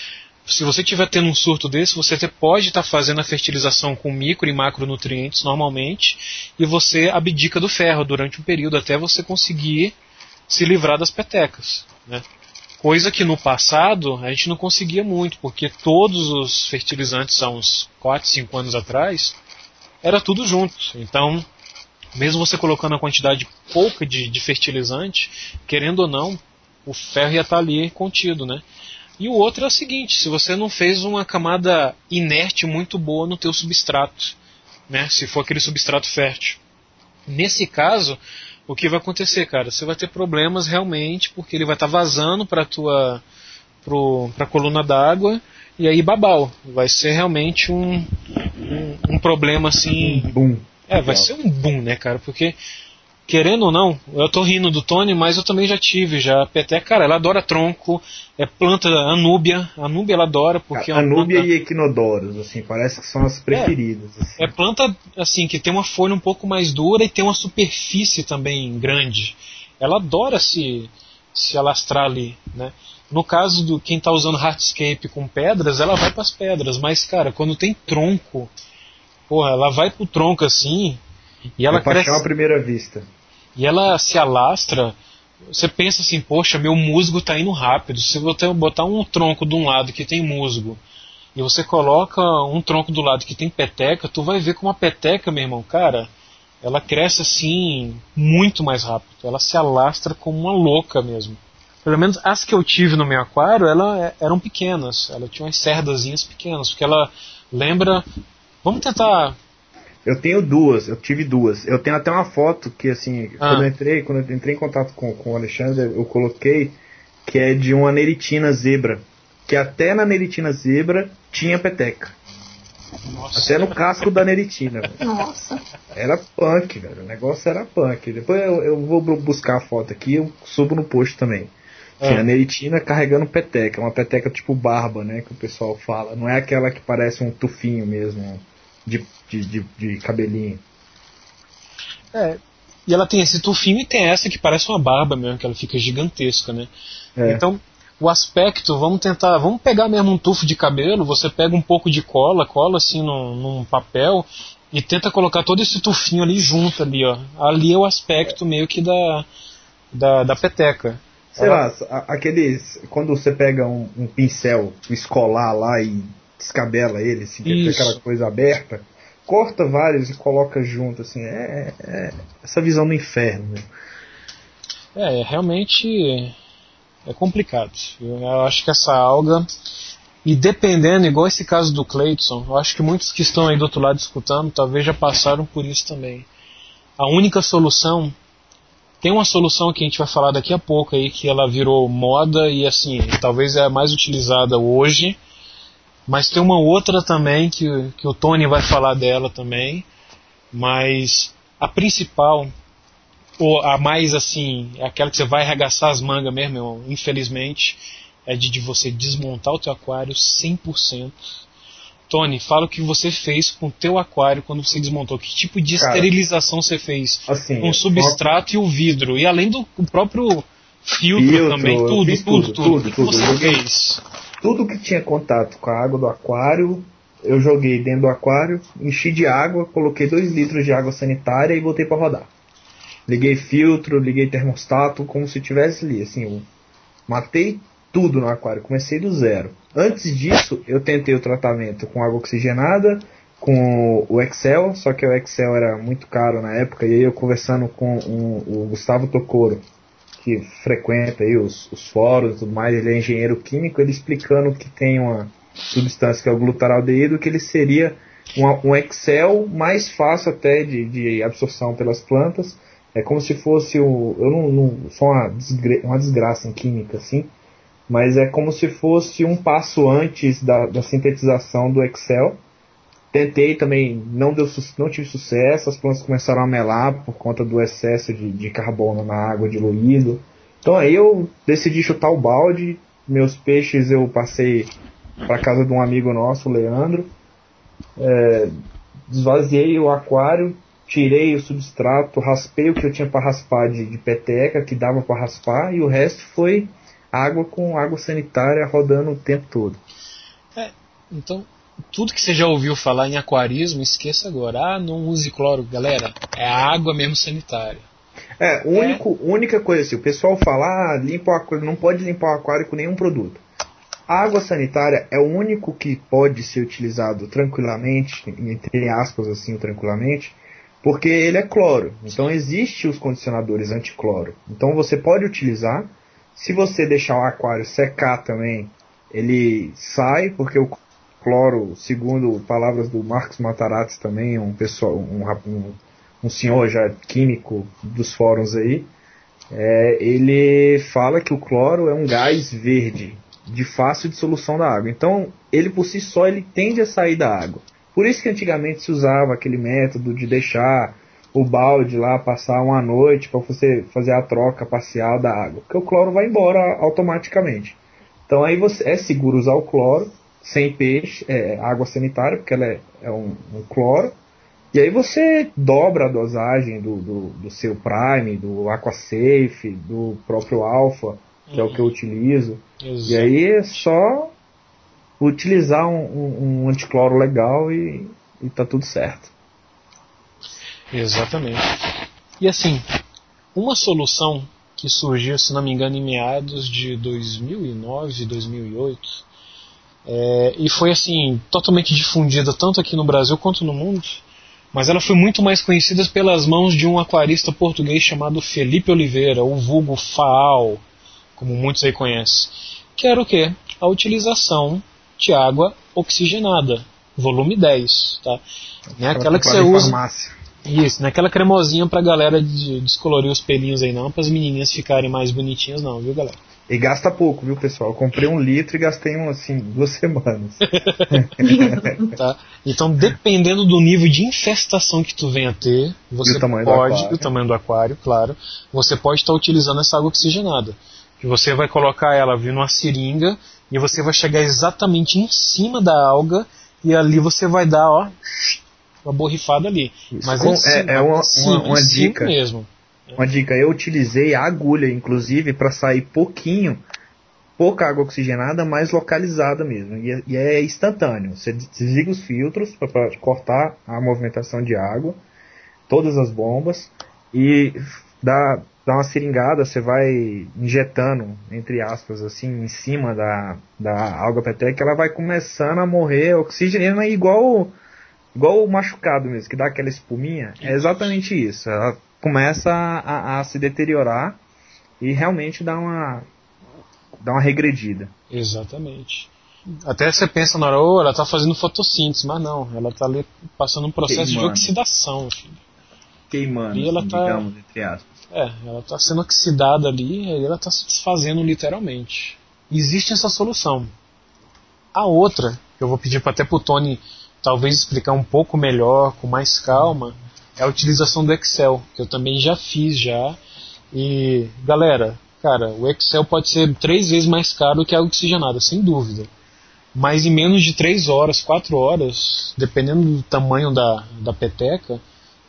se você estiver tendo um surto desse, você até pode estar fazendo a fertilização com micro e macronutrientes normalmente, e você abdica do ferro durante um período até você conseguir se livrar das petecas. Né? Coisa que no passado a gente não conseguia muito, porque todos os fertilizantes há uns 4, 5 anos atrás era tudo junto. Então, mesmo você colocando a quantidade pouca de, de fertilizante, querendo ou não, o ferro ia estar ali contido, né? E o outro é o seguinte, se você não fez uma camada inerte muito boa no teu substrato, né? Se for aquele substrato fértil. Nesse caso, o que vai acontecer, cara? Você vai ter problemas realmente, porque ele vai estar vazando para tua pro, pra coluna d'água e aí babau. Vai ser realmente um, um, um problema assim. Bum. É, vai ser um boom, né, cara? Porque, querendo ou não, eu tô rindo do Tony, mas eu também já tive, já. Peté, cara, ela adora tronco, é planta anúbia. Anúbia ela adora porque é Anúbia planta, e Equinodoros, assim, parece que são as preferidas. assim. é planta, assim, que tem uma folha um pouco mais dura e tem uma superfície também grande. Ela adora se, se alastrar ali, né? No caso do quem tá usando hardscape com pedras, ela vai para as pedras, mas, cara, quando tem tronco, porra, ela vai pro tronco assim e ela é paixão cresce à primeira vista. e ela se alastra, você pensa assim, poxa, meu musgo está indo rápido. Se você botar um tronco de um lado que tem musgo e você coloca um tronco do lado que tem peteca, tu vai ver como a peteca, meu irmão, cara, ela cresce assim muito mais rápido. Ela se alastra como uma louca mesmo. pelo menos as que eu tive no meu aquário, ela, é, eram pequenas. Ela tinha umas cerdazinhas pequenas, porque ela lembra. Vamos tentar. Eu tenho duas, eu tive duas. Eu tenho até uma foto que, assim, Ah. quando, eu entrei, quando eu entrei em contato com, com o Alexandre, eu coloquei que é de uma neritina zebra. Que até na neritina zebra tinha peteca. Nossa. Até no casco da neritina. velho. Nossa. Era punk, velho. O negócio era punk. Depois eu, eu vou bu- buscar a foto aqui eu subo no post também. Tinha É. a neritina carregando peteca. Uma peteca tipo barba, né? Que o pessoal fala. Não é aquela que parece um tufinho mesmo. De, de, de, de cabelinho. É. E ela tem esse tufinho e tem essa que parece uma barba mesmo, que ela fica gigantesca, né? É. Então, o aspecto, vamos tentar, vamos pegar mesmo um tufo de cabelo, você pega um pouco de cola, cola assim num, num papel e tenta colocar todo esse tufinho ali junto ali, ó. Ali é o aspecto meio que da da, da peteca. Sei Ela- lá, aqueles. Quando você pega um, um pincel escolar lá e descabela ele, assim, que Isso. aquela coisa aberta, corta vários e coloca junto, assim. É, é essa visão do inferno. Né? É, realmente é complicado. Eu, eu acho que essa alga, e dependendo, igual esse caso do Cleiton, eu acho que muitos que estão aí do outro lado escutando talvez já passaram por isso também. A única solução, tem uma solução que a gente vai falar daqui a pouco aí, que ela virou moda e assim, talvez é a mais utilizada hoje, mas tem uma outra também que, que o Tony vai falar dela também, mas a principal ou a mais assim, é aquela que você vai arregaçar as mangas mesmo, infelizmente, é de, de você desmontar o teu aquário 100%. Tony, fala o que você fez com o teu aquário quando você desmontou. Que tipo de Cara, esterilização você fez? Assim, Com o substrato e o vidro. E além do próprio filtro, Filtro, também. Tudo, tudo, tudo, tudo. tudo, O que tudo. tudo que tinha contato com a água do aquário, eu joguei dentro do aquário, enchi de água, coloquei 2 litros de água sanitária e botei para rodar. Liguei filtro, liguei termostato, como se tivesse ali, assim, matei tudo no aquário, comecei do zero. Antes disso, eu tentei o tratamento com água oxigenada, com o Excel, só que o Excel era muito caro na época, e aí eu conversando com um- o Gustavo Tocoro, que frequenta aí os, os fóruns e tudo mais, ele é engenheiro químico, ele explicando que tem uma substância que é o glutaraldeído, que ele seria um Excel mais fácil até de, de absorção pelas plantas. É como se fosse o. Eu não, não sou uma, desgra, uma desgraça em química, assim, mas é como se fosse um passo antes da, da sintetização do Excel. Tentei também, não, deu, não tive sucesso, as plantas começaram a melar por conta do excesso de, de carbono na água diluído. Então aí eu decidi chutar o balde, meus peixes eu passei para casa de um amigo nosso, o Leandro, é, o aquário, tirei o substrato, raspei o que eu tinha para raspar de, de peteca, que dava para raspar, e o resto foi água com água sanitária rodando o tempo todo. Então, tudo que você já ouviu falar em aquarismo, esqueça agora. Ah, não use cloro. Galera, é água mesmo sanitária. É, único, única coisa assim, o pessoal fala, ah, limpa o aquário, não pode limpar o aquário com nenhum produto. A água sanitária é o único que pode ser utilizado tranquilamente, entre aspas assim, tranquilamente, porque ele é cloro. Então existe os condicionadores anticloro. Então você pode utilizar. Se você deixar o aquário secar também, ele sai, porque o cloro, segundo palavras do Marcos Matarazzi também, um pessoal, um, um, um senhor já químico dos fóruns aí, é, ele fala que o cloro é um gás verde de fácil dissolução da água. Então, ele por si só ele tende a sair da água. Por isso que antigamente se usava aquele método de deixar o balde lá passar uma noite para você fazer a troca parcial da água, porque o cloro vai embora automaticamente. Então aí você é seguro usar o cloro sem peixe, é, água sanitária, porque ela é, é um, um cloro. E aí você dobra a dosagem do, do, do seu Prime, do AquaSafe, do próprio Alpha, que é o que eu utilizo. E aí é só utilizar um, um, um anticloro legal e, e tá tudo certo. Exatamente. E assim, uma solução que surgiu, se não me engano, em meados de 2009, 2008, é, e foi assim totalmente difundida tanto aqui no Brasil quanto no mundo, mas ela foi muito mais conhecida pelas mãos de um aquarista português chamado Felipe Oliveira, o vulgo Faal, como muitos aí conhecem, que era o que? A utilização de água oxigenada, volume 10, tá? Não é aquela que você usa. Farmácia. Isso, não é aquela cremosinha pra galera de descolorir os pelinhos aí não, para as menininhas ficarem mais bonitinhas não, viu galera? E gasta pouco, viu, pessoal? Eu comprei um litro e gastei, um, assim, duas semanas. Tá? Então, dependendo do nível de infestação que tu venha a ter, você do pode, aquário. o tamanho do aquário, claro, você pode estar utilizando essa água oxigenada. Que você vai colocar ela vindo numa seringa e você vai chegar exatamente em cima da alga e ali você vai dar, ó, uma borrifada ali. Isso. Mas cima, é- é uma- cima, uma- uma cima dica. mesmo. Uma dica, eu utilizei a agulha, inclusive, para sair pouquinho, pouca água oxigenada, mais localizada mesmo. E é, e é instantâneo. Você desliga os filtros para cortar a movimentação de água, todas as bombas, e dá, dá uma seringada, você vai injetando, entre aspas, assim, em cima da, da alga peteca, ela vai começando a morrer, oxigenando igual igual o machucado mesmo, que dá aquela espuminha, é exatamente isso. Ela começa a, a- se deteriorar e realmente dá uma dá uma regredida. Exatamente. Até você pensa na hora, oh, ela está fazendo fotossíntese, mas não, ela está ali passando um processo de Queimando. oxidação, filho. Queimando, E ela tá- digamos, entre aspas. É, ela está sendo oxidada ali e ela está se desfazendo literalmente. Existe essa solução. A outra, que eu vou pedir até para o Tony talvez explicar um pouco melhor, com mais calma, é a utilização do Excel, que eu também já fiz já. E, galera, cara, o Excel pode ser três vezes mais caro que a oxigenada, sem dúvida. Mas em menos de três horas, quatro horas, dependendo do tamanho da, da peteca,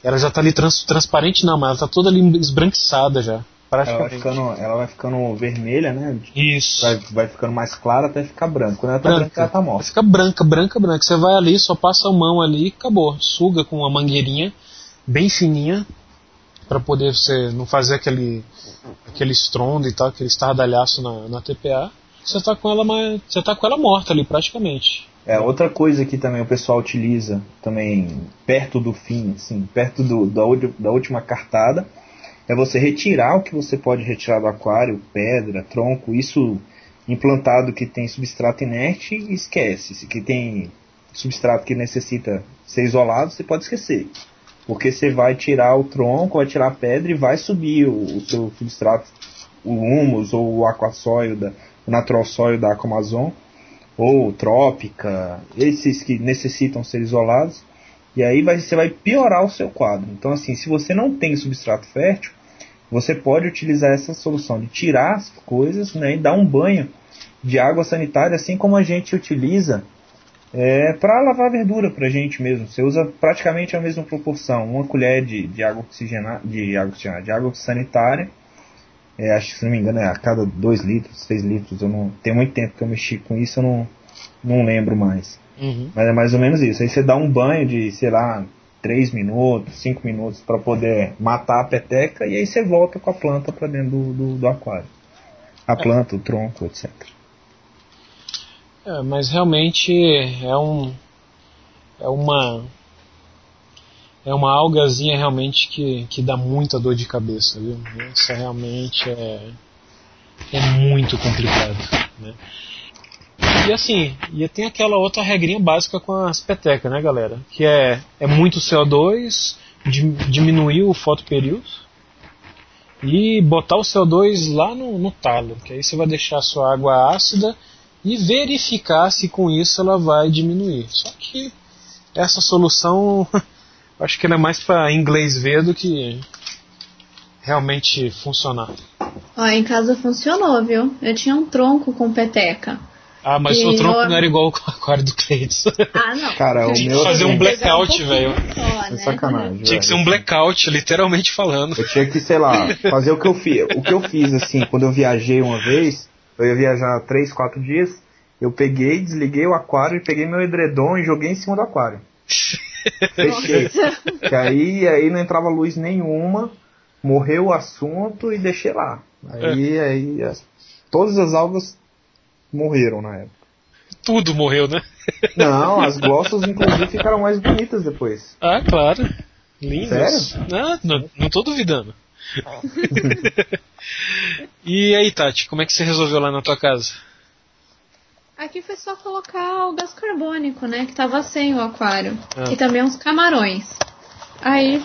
ela já está ali trans- transparente, não, mas ela está toda ali esbranquiçada já. Ela vai, ficando, ela vai ficando vermelha, né? Isso. Vai, vai ficando mais clara até ficar branca. Quando ela tá Branca. branca, ela tá morta. ficar branca, branca, branca. Você vai ali, só passa a mão ali e acabou. Suga com uma mangueirinha bem fininha para poder você não fazer aquele aquele estrondo e tal, aquele estardalhaço na, na TPA. Você tá com ela você tá com ela morta ali praticamente. É, outra coisa que também o pessoal utiliza, também perto do fim, assim, perto do, da, da última cartada, é você retirar o que você pode retirar do aquário, pedra, tronco, isso implantado que tem substrato inerte, esquece. Se que tem substrato que necessita ser isolado, você pode esquecer. Porque você vai tirar o tronco, vai tirar a pedra e vai subir o, o seu substrato, o humus ou o aquasóio, da, o natural soil da Aquamazon ou trópica, esses que necessitam ser isolados, e aí vai, você vai piorar o seu quadro. Então, assim, se você não tem substrato fértil, você pode utilizar essa solução de tirar as coisas né, e dar um banho de água sanitária, assim como a gente utiliza é, para lavar verdura para a gente mesmo. Você usa praticamente a mesma proporção, uma colher de, de água oxigenada, de água oxigenada, de água sanitária. É, acho que se não me engano é a cada 2 litros, 6 litros. Eu não tem muito tempo que eu mexi com isso, eu não, não lembro mais. Uhum. Mas é mais ou menos isso. Aí você dá um banho de, sei lá, 3 minutos, 5 minutos para poder matar a peteca e aí você volta com a planta para dentro do, do, do aquário. A planta, o tronco, etc. É, mas realmente é um é uma é uma algazinha realmente que, que dá muita dor de cabeça, viu? Isso realmente é é muito complicado, né? E assim, e tem aquela outra regrinha básica com as petecas, né, galera? Que é, é muito CO2, di- diminuir o fotoperíodo e botar o CO2 lá no, no talo, que aí você vai deixar a sua água ácida e verificar se com isso ela vai diminuir. Só que essa solução, acho que ela é mais para inglês ver do que realmente funcionar. Ó, em casa funcionou, viu? Eu tinha um tronco com peteca. Ah, mas E o tronco eu- não era igual ao aquário do Cleiton. Ah, não. Cara, o Tinha que fazer um blackout, Só, velho. né? é sacanagem. Tinha que ser um velho. blackout, literalmente falando. Eu tinha que, sei lá, fazer o que eu fiz. O que eu fiz, assim, quando eu viajei uma vez, eu ia viajar 3, 4 dias, eu peguei, desliguei o aquário e peguei meu edredom e joguei em cima do aquário. Fechei. Que aí, aí não entrava luz nenhuma, morreu o assunto e deixei lá. Aí, aí as- todas as algas morreram na época. Tudo morreu, né? Não, as glossas inclusive ficaram mais bonitas depois. Ah, claro. Lindas. Sério? Ah, não, não tô duvidando. e aí, Tati, como é que você resolveu lá na tua casa? Aqui foi só colocar o gás carbônico, né? Que tava sem o aquário. Ah. E também uns camarões. Aí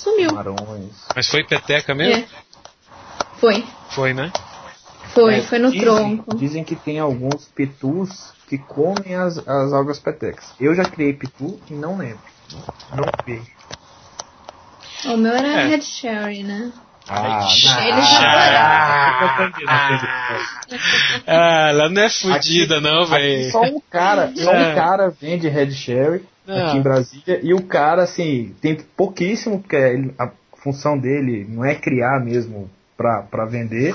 sumiu. Camarões. Mas foi peteca mesmo? É. Foi. Foi, né? Foi, É, foi no dizem, tronco. Dizem que tem alguns pitus que comem as, as algas petecas. Eu já criei pitu e não lembro. Não vi. O meu era É. Red Sherry, né? Ah, Eles já Ah, ela não é fudida, não, velho. só um cara, só É. um cara vende Red Sherry Ah. aqui em Brasília e o cara assim tem pouquíssimo porque ele- a função dele não é criar mesmo pra, pra vender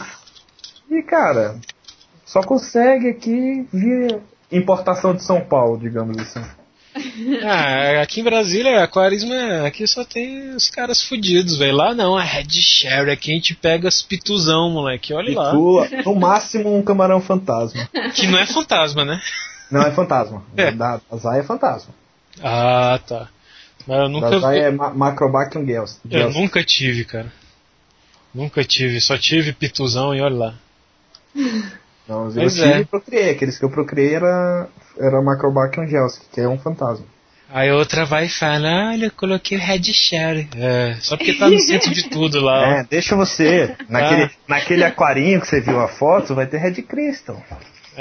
e cara só consegue aqui via importação de São Paulo, digamos assim. Ah, aqui em Brasília, aquarismo, é- aqui só tem os caras fudidos, velho. Lá não, é Red Sherry, aqui a gente pega as pituzão, moleque. Olha E lá. no máximo um camarão fantasma. Que não é fantasma, né? Não é fantasma. É. Da Azai é fantasma. Ah, tá. Mas eu Da nunca, Azai é ma Macrobacterium gels. eu nunca tive, cara. Nunca tive, só tive pituzão e olha lá. Não, eu Pois tive é. e procriei. Aqueles que eu procriei era, era Macrobacterium gels, que é um fantasma. Aí outra vai e fala, olha, eu coloquei o Red Sherry. É, só porque tá no centro de tudo lá. É, deixa você. Naquele, Ah. naquele aquarinho que você viu a foto, vai ter Red Crystal.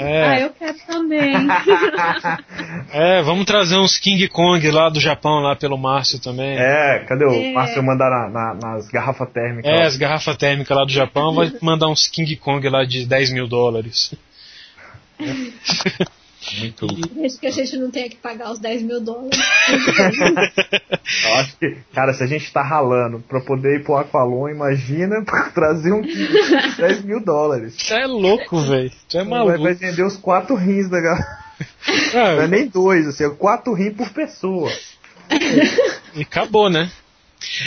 Ah, É, eu quero também. é, vamos trazer uns King Kong lá do Japão, lá pelo Márcio também. É, cadê o É. Márcio mandar na- na- nas garrafas térmicas? É, as garrafas térmicas lá do Japão vai mandar uns King Kong lá de 10 mil dólares. Muito. Desde que a gente não tenha que pagar os 10 mil dólares. Eu acho que, cara, se a gente tá ralando pra poder ir pro Aqualon, imagina pra trazer um kit de 10 mil dólares. Tu é louco, velho. Tu é maluco. vai vender os quatro rins da garrafa. Não é Ah, nem dois, assim, é quatro rins por pessoa. e acabou, né?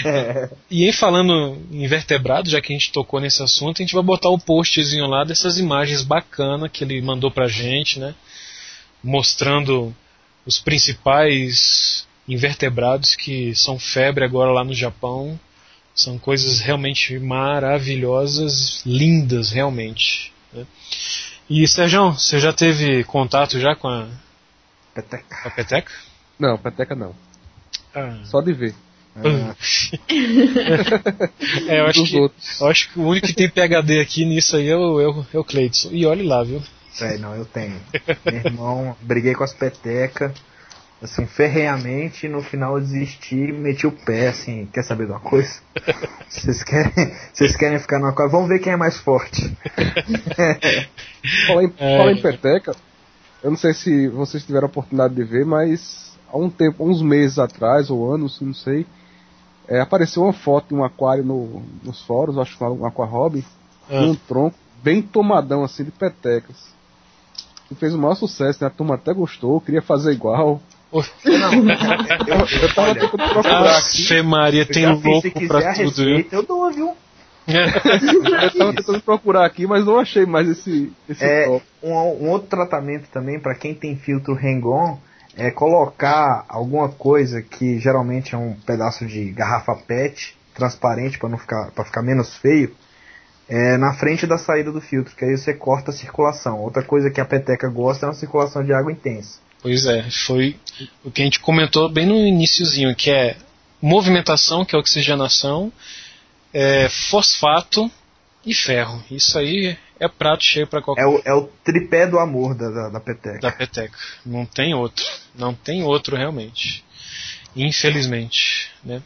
É. E em falando em vertebrado, já que a gente tocou nesse assunto, a gente vai botar o postzinho lá dessas imagens bacanas que ele mandou pra gente, né? Mostrando os principais invertebrados que são febre agora lá no Japão. São coisas realmente maravilhosas, lindas realmente. né? E Sérgio, você já teve contato já com a, Peteca. a peteca? Não, peteca não. Ah. Só de ver. Ah, É, eu acho Dos que outros. Eu acho que o único que tem PHD aqui nisso aí é o, é o, é o Cleidson. E olhe lá, viu? É, não, eu tenho. Meu irmão, briguei com as petecas, assim, ferreamente, e no final eu desisti e meti o pé, assim, quer saber de uma coisa? Vocês querem, vocês querem ficar no aquário? Vamos ver quem é mais forte. Falar em, É. falar em peteca, eu não sei se vocês tiveram a oportunidade de ver, mas há um tempo, uns meses atrás, ou anos, não sei, é, apareceu uma foto de um aquário no, nos fóruns, acho que foi um aquarrob, Ah. com um tronco bem tomadão assim de petecas. Fez o maior sucesso, né? A turma até gostou, queria fazer igual. Não, eu, Eu tava olha, tentando procurar aqui. Maria, tem se louco quiser pra tudo, receita, eu dou, viu? Eu tava tentando procurar aqui, mas não achei mais esse, esse É, um, um outro tratamento também para quem tem filtro Hang-On é colocar alguma coisa que geralmente é um pedaço de garrafa PET transparente para não ficar para ficar menos feio é, na frente da saída do filtro, que aí você corta a circulação. Outra coisa que a peteca gosta é uma circulação de água intensa. Pois é, foi o que a gente comentou bem no iniciozinho, que é movimentação, que é oxigenação, é, fosfato e ferro. Isso aí é prato cheio para qualquer É o, é o tripé do amor da, da, da peteca. da peteca. Não tem outro. Não tem outro realmente. Infelizmente. Né?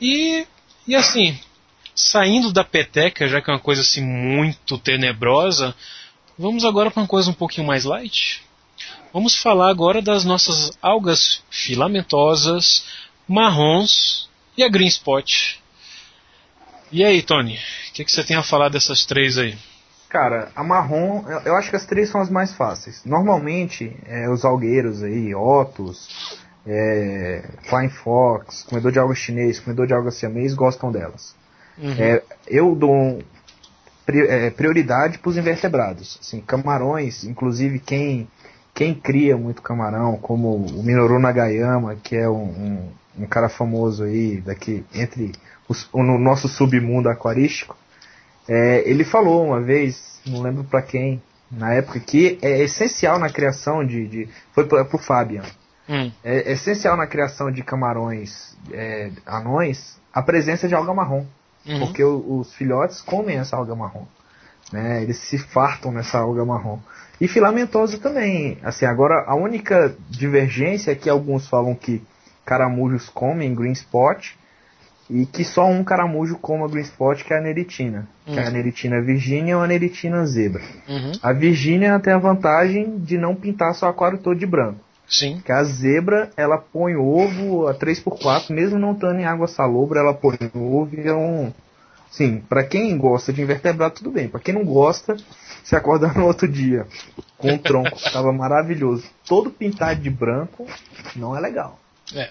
E, e assim, saindo da peteca, já que é uma coisa assim muito tenebrosa, vamos agora para uma coisa um pouquinho mais light. Vamos falar agora das nossas algas filamentosas, marrons e a green spot. E aí, Tony, o que, que você tem a falar dessas três aí? Cara, a marrom, eu- acho que as três são as mais fáceis. Normalmente, é, os algueiros aí, Otus, é, Flying Fox, comedor de alga chinês, comedor de alga siamês, gostam delas. Uhum. É, eu dou é, prioridade para os invertebrados. Assim, camarões, inclusive quem, quem cria muito camarão, como o Minoru Nagayama, que é um, um, um cara famoso aí, daqui entre os, no nosso submundo aquarístico, é, ele falou uma vez, não lembro para quem, na época, que é essencial na criação de. de foi pro Fabian. Hum. É, é essencial na criação de camarões é, anões a presença de alga marrom. Uhum. Porque o, os filhotes comem essa alga marrom. Né? Eles se fartam nessa alga marrom. E filamentosa também. Assim, agora a única divergência é que alguns falam que caramujos comem green spot e que só um caramujo coma green spot, que é a neritina. Uhum. Que é a uhum. neritina virgínia ou a neritina zebra. Uhum. A virgínia tem a vantagem de não pintar seu aquário todo de branco. Sim. Que a zebra, ela põe ovo a 3x4, mesmo não estando em água salobra, ela põe ovo e é um... Sim, para quem gosta de invertebrado, tudo bem. Para quem não gosta, se acordar no outro dia com o tronco estava maravilhoso, todo pintado de branco, não é legal. É.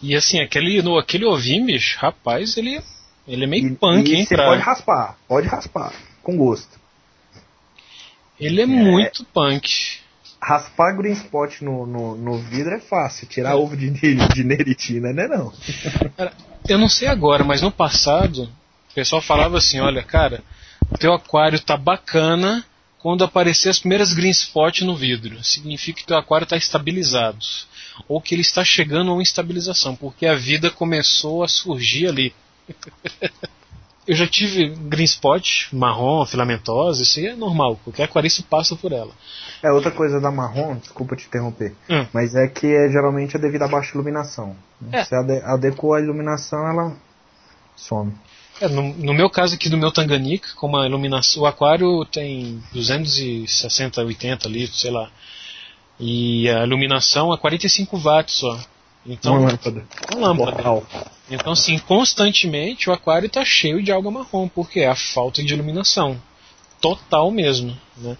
E assim, aquele, no, aquele ovinho, bicho, rapaz, ele, ele é meio e, punk, e hein? Você pra... pode raspar, pode raspar, com gosto. Ele é, é muito punk. Raspar green spot no, no, no vidro é fácil, tirar é. ovo de, de neritina, né não? Eu não sei agora, mas no passado, o pessoal falava assim, olha, cara, o teu aquário tá bacana quando aparecer as primeiras green spot no vidro. Significa que teu aquário está estabilizado ou que ele está chegando a uma estabilização, porque a vida começou a surgir ali. Eu já tive green spot, marrom, filamentosa, isso aí é normal, qualquer aquarista passa por ela. É, outra coisa da marrom, desculpa te interromper, hum. mas é que é, geralmente é devido à baixa iluminação. É. Se adequa a iluminação, ela some. É, no, no, meu caso aqui do meu Tanganica, como a iluminação, o aquário tem 260, 80 litros, sei lá. E a iluminação é 45 watts só. Então, uma lâmpada. Uma lâmpada. Então, sim, constantemente o aquário está cheio de alga marrom, porque é a falta de iluminação. Total mesmo. Né?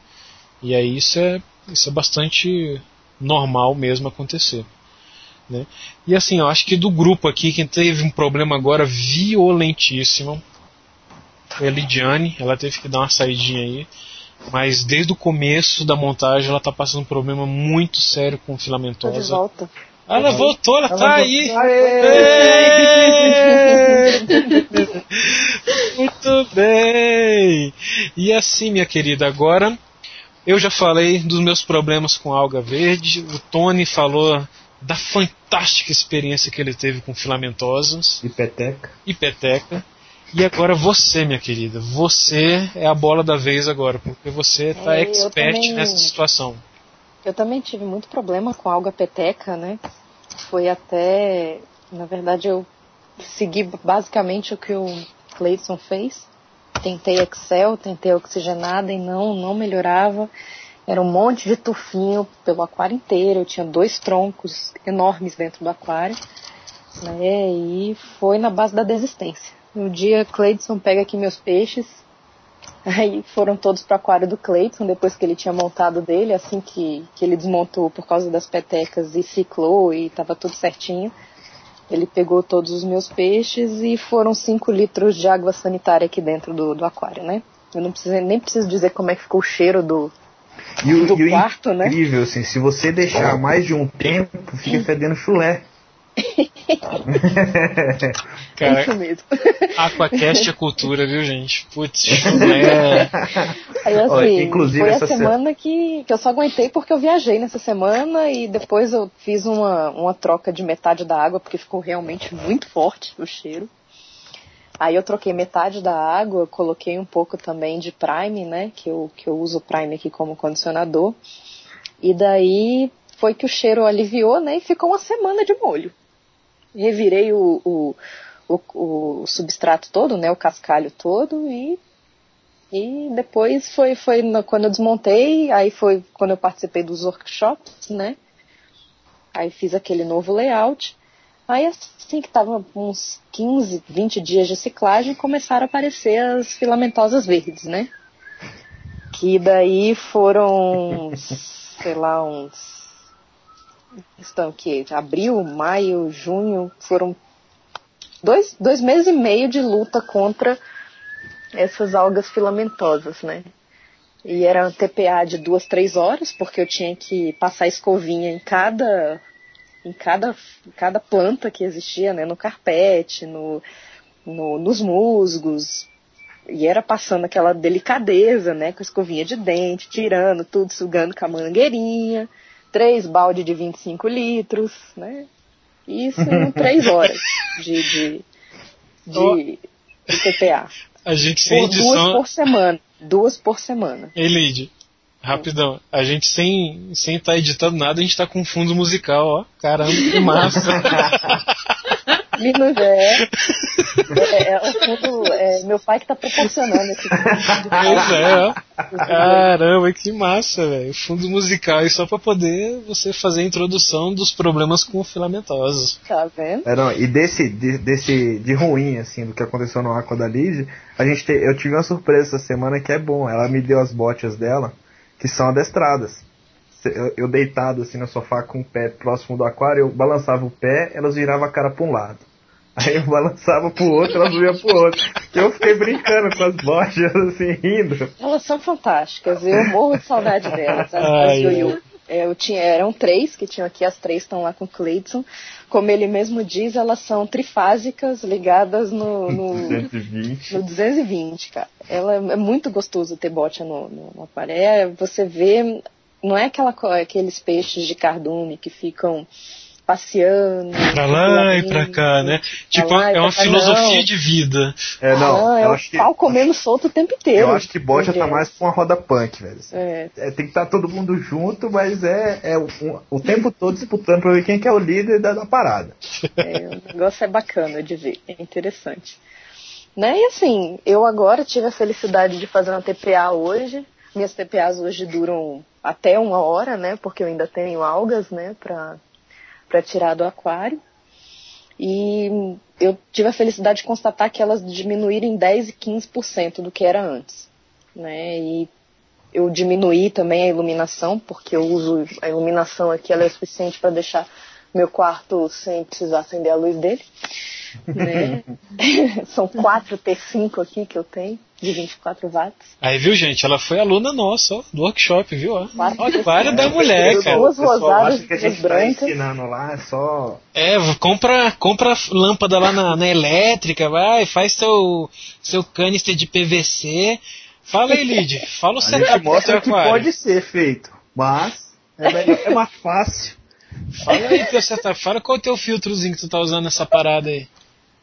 E aí isso é, isso é bastante normal mesmo acontecer. Né? E assim, eu acho que do grupo aqui, quem teve um problema agora violentíssimo foi a Lidiane. Ela teve que dar uma saidinha aí. Mas desde o começo da montagem ela está passando um problema muito sério com filamentosa. Tô de volta. Ela voltou, ela, ela tá aí. Muito bem. E assim, minha querida, agora eu já falei dos meus problemas com alga verde. O Tony falou da fantástica experiência que ele teve com filamentosos. E peteca. E peteca. E agora você, minha querida, você é a bola da vez agora, porque você está é, expert nessa situação. Eu também tive muito problema com alga peteca, né? Foi até, na verdade, eu segui basicamente o que o Clayson fez. Tentei Excel, tentei oxigenada e não, não melhorava. Era um monte de tufinho pelo aquário inteiro. Eu tinha dois troncos enormes dentro do aquário. Né? E foi na base da desistência. No dia, Cleidson pega aqui meus peixes. Aí foram todos para o aquário do Cleiton, depois que ele tinha montado dele, assim que, que ele desmontou por causa das petecas e ciclou e estava tudo certinho. Ele pegou todos os meus peixes e foram 5 litros de água sanitária aqui dentro do, do aquário, né? Eu não preciso, nem preciso dizer como é que ficou o cheiro do, e o, do e quarto, né? incrível, assim, se você deixar mais de um tempo, fica fedendo chulé. Cara, é isso mesmo. Aquacast é cultura, viu, gente? Putz, é. Aí, assim, Olha, inclusive foi a semana que, que eu só aguentei porque eu viajei nessa semana e depois eu fiz uma, uma troca de metade da água porque ficou realmente muito forte o cheiro. Aí eu troquei metade da água, coloquei um pouco também de Prime, né? Que eu, que eu uso o Prime aqui como condicionador. E daí foi que o cheiro aliviou, né? E ficou uma semana de molho revirei o, o, o, o substrato todo, né, o cascalho todo e e depois foi, foi quando eu desmontei, aí foi quando eu participei dos workshops, né? Aí fiz aquele novo layout. Aí assim que tava uns 15, 20 dias de ciclagem, começaram a aparecer as filamentosas verdes, né? Que daí foram, sei lá, uns estão que abril, maio, junho, foram dois, dois meses e meio de luta contra essas algas filamentosas, né? E era um TPA de duas, três horas, porque eu tinha que passar escovinha em cada em cada, cada planta que existia, né? No carpete, no, no, nos musgos. E era passando aquela delicadeza, né? Com escovinha de dente, tirando tudo, sugando com a mangueirinha. Três balde de 25 litros, né? Isso em três horas de, de, de, de TPA. A gente sem por edição... Duas por semana. Duas por semana. Elide, rapidão. A gente sem sem estar tá editando nada, a gente tá com fundo musical, ó. Caramba, que massa. Minas é. É, é, fundo, é meu pai que tá proporcionando esse fundo. Pois é, ó. Caramba, que massa, velho. Fundo musical e só pra poder você fazer a introdução dos problemas com filamentosos. Tá vendo? É, não, e desse, de, desse de ruim, assim, do que aconteceu no Aqua da Lid, a gente te, eu tive uma surpresa essa semana que é bom. Ela me deu as botas dela que são adestradas. Eu, eu, deitado assim no sofá com o pé próximo do aquário, eu balançava o pé, elas viravam a cara para um lado. Aí eu balançava pro outro, elas iam pro outro. Eu fiquei brincando com as bochas, assim, rindo. Elas são fantásticas, eu morro de saudade delas, as, as Yoyo. É, eu tinha, eram três que tinham aqui, as três estão lá com o Cleidson. Como ele mesmo diz, elas são trifásicas ligadas no, no, 220. no 220, cara. Ela é muito gostoso ter bote no, no, no aparelho. É, você vê, não é aquela, aqueles peixes de cardume que ficam passeando. Pra lá e pra cá, né? Tipo, é uma filosofia não. de vida. É, não. Ah, é o pau que... comendo solto o tempo inteiro. Eu acho que Boja tá mais com uma roda punk, velho. É. é. tem que estar tá todo mundo junto, mas é, é o, o, tempo todo disputando pra ver quem que é o líder da, da parada. É, o negócio é bacana de ver, é interessante. Né? E assim, eu agora tive a felicidade de fazer uma TPA hoje. Minhas TPAs hoje duram até uma hora, né? Porque eu ainda tenho algas, né? Pra, para tirar do aquário. E eu tive a felicidade de constatar que elas diminuíram em 10 e 15% do que era antes. Né? E eu diminuí também a iluminação, porque eu uso a iluminação aqui, ela é suficiente para deixar meu quarto sem precisar acender a luz dele. Né? São 4 T5 aqui que eu tenho de 24 watts. Aí, viu, gente? Ela foi aluna nossa, ó, do workshop, viu? Ó. Olha, para da mulher, cara. Duas rosadas que a gente tá ensinando lá, é só... É, compra, compra lâmpada lá na, na elétrica, vai, faz seu, seu canister de PVC. Fala aí, Lid, fala o setup mostra que pode ser feito, mas é, melhor, é mais fácil. Fala aí teu setup, fala qual é o teu filtrozinho que tu tá usando nessa parada aí.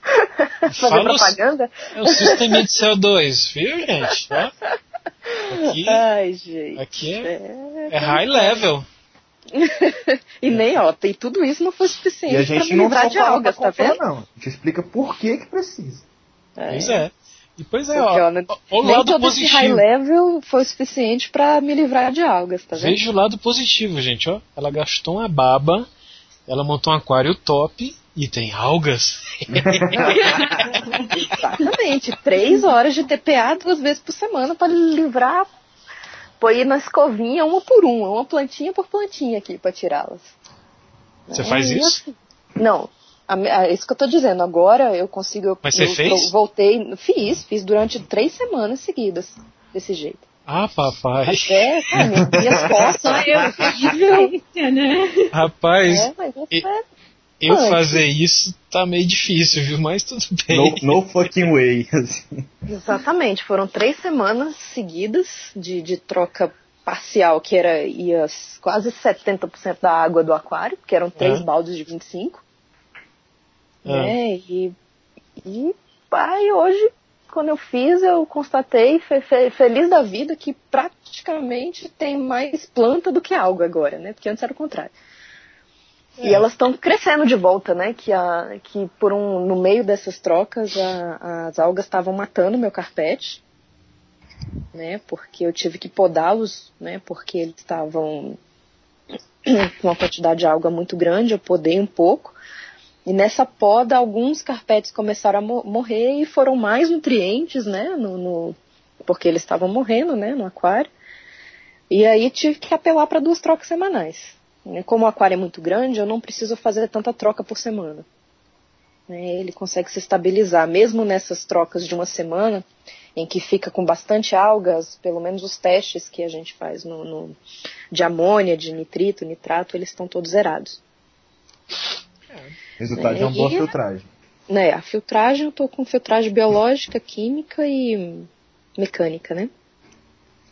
Fazer Fala propaganda? É o sistema de CO2, viu, gente? Ó. Aqui, Ai, gente. Aqui é, é, é high level. e nem, ó, tem tudo isso não foi suficiente e a gente pra não livrar de algas, tá vendo? Não, a gente explica por que que precisa. É. Pois é. E pois é, ó, né, o lado todo positivo. Esse high level foi suficiente para me livrar de algas, tá vendo? Veja o lado positivo, gente, ó. Ela gastou uma baba, ela montou um aquário top e tem algas? Exatamente. Três horas de TPA duas vezes por semana para livrar, pôr na escovinha uma por uma, uma plantinha por plantinha aqui para tirá-las. Você é, faz isso? Assim, não. É isso que eu tô dizendo. Agora eu consigo. Mas você eu, fez? Eu voltei. Fiz, fiz durante três semanas seguidas. Desse jeito. Ah, papai. É, cara, minhas costas. eu né? Rapaz. É, mas e, é eu fazer isso tá meio difícil, viu? Mas tudo bem. No, no fucking way. Assim. Exatamente. Foram três semanas seguidas de, de troca parcial, que era ia quase 70% da água do aquário, que eram três é. baldes de 25. É. Né? E, e pai, hoje, quando eu fiz, eu constatei, fe, fe, feliz da vida, que praticamente tem mais planta do que água agora, né? Porque antes era o contrário. É. E elas estão crescendo de volta, né? Que, a, que por um, no meio dessas trocas a, as algas estavam matando meu carpete, né? Porque eu tive que podá-los, né? Porque eles estavam com uma quantidade de alga muito grande, eu podei um pouco. E nessa poda, alguns carpetes começaram a morrer e foram mais nutrientes, né? No, no, porque eles estavam morrendo, né? No aquário. E aí tive que apelar para duas trocas semanais. Né? Como o aquário é muito grande, eu não preciso fazer tanta troca por semana. Né? Ele consegue se estabilizar. Mesmo nessas trocas de uma semana, em que fica com bastante algas, pelo menos os testes que a gente faz no, no de amônia, de nitrito, nitrato, eles estão todos zerados. Resultado é, de uma boa filtragem. Né, a filtragem, eu estou com filtragem biológica, química e mecânica, né?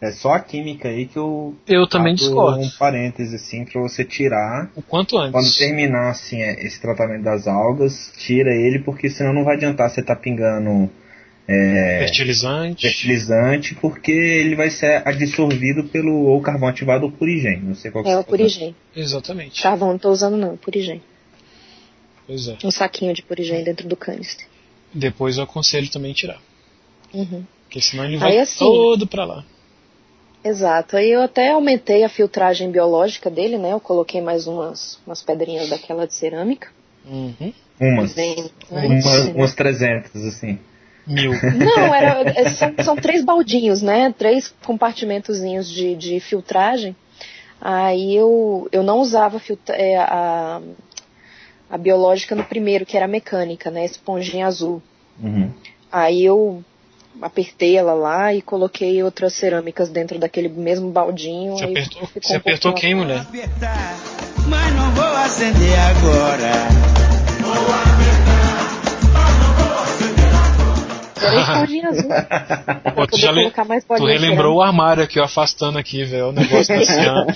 É só a química aí que eu. Eu também discordo. Um parêntese assim para você tirar. O quanto antes. Quando terminar assim é, esse tratamento das algas, tira ele porque senão não vai adiantar você tá pingando. É, fertilizante. Fertilizante, porque ele vai ser absorvido pelo ou carvão ativado ou purigem. Não sei qual É o purigem. Exatamente. Carvão não tô usando não, purigem. Pois é. Um saquinho de purigem dentro do canister. Depois eu aconselho também tirar. Uhum. Porque senão ele vai Aí, assim, todo para lá. Exato. Aí eu até aumentei a filtragem biológica dele, né? Eu coloquei mais umas, umas pedrinhas daquela de cerâmica. Uhum. Umas. Bem, Uma, umas 300, assim. Mil. Não, era, é, são, são três baldinhos, né? Três compartimentozinhos de, de filtragem. Aí eu, eu não usava filtra, é, a, a biológica no primeiro, que era a mecânica, né? Esponjinha azul. Uhum. Aí eu apertei ela lá e coloquei outras cerâmicas dentro daquele mesmo baldinho. Você apertou, você um apertou quem, mulher? Mas não vou acender agora. Vou esponjinha azul. Pô, tu, já le... tu relembrou o armário aqui, ó, afastando aqui, velho, o negócio desse ano.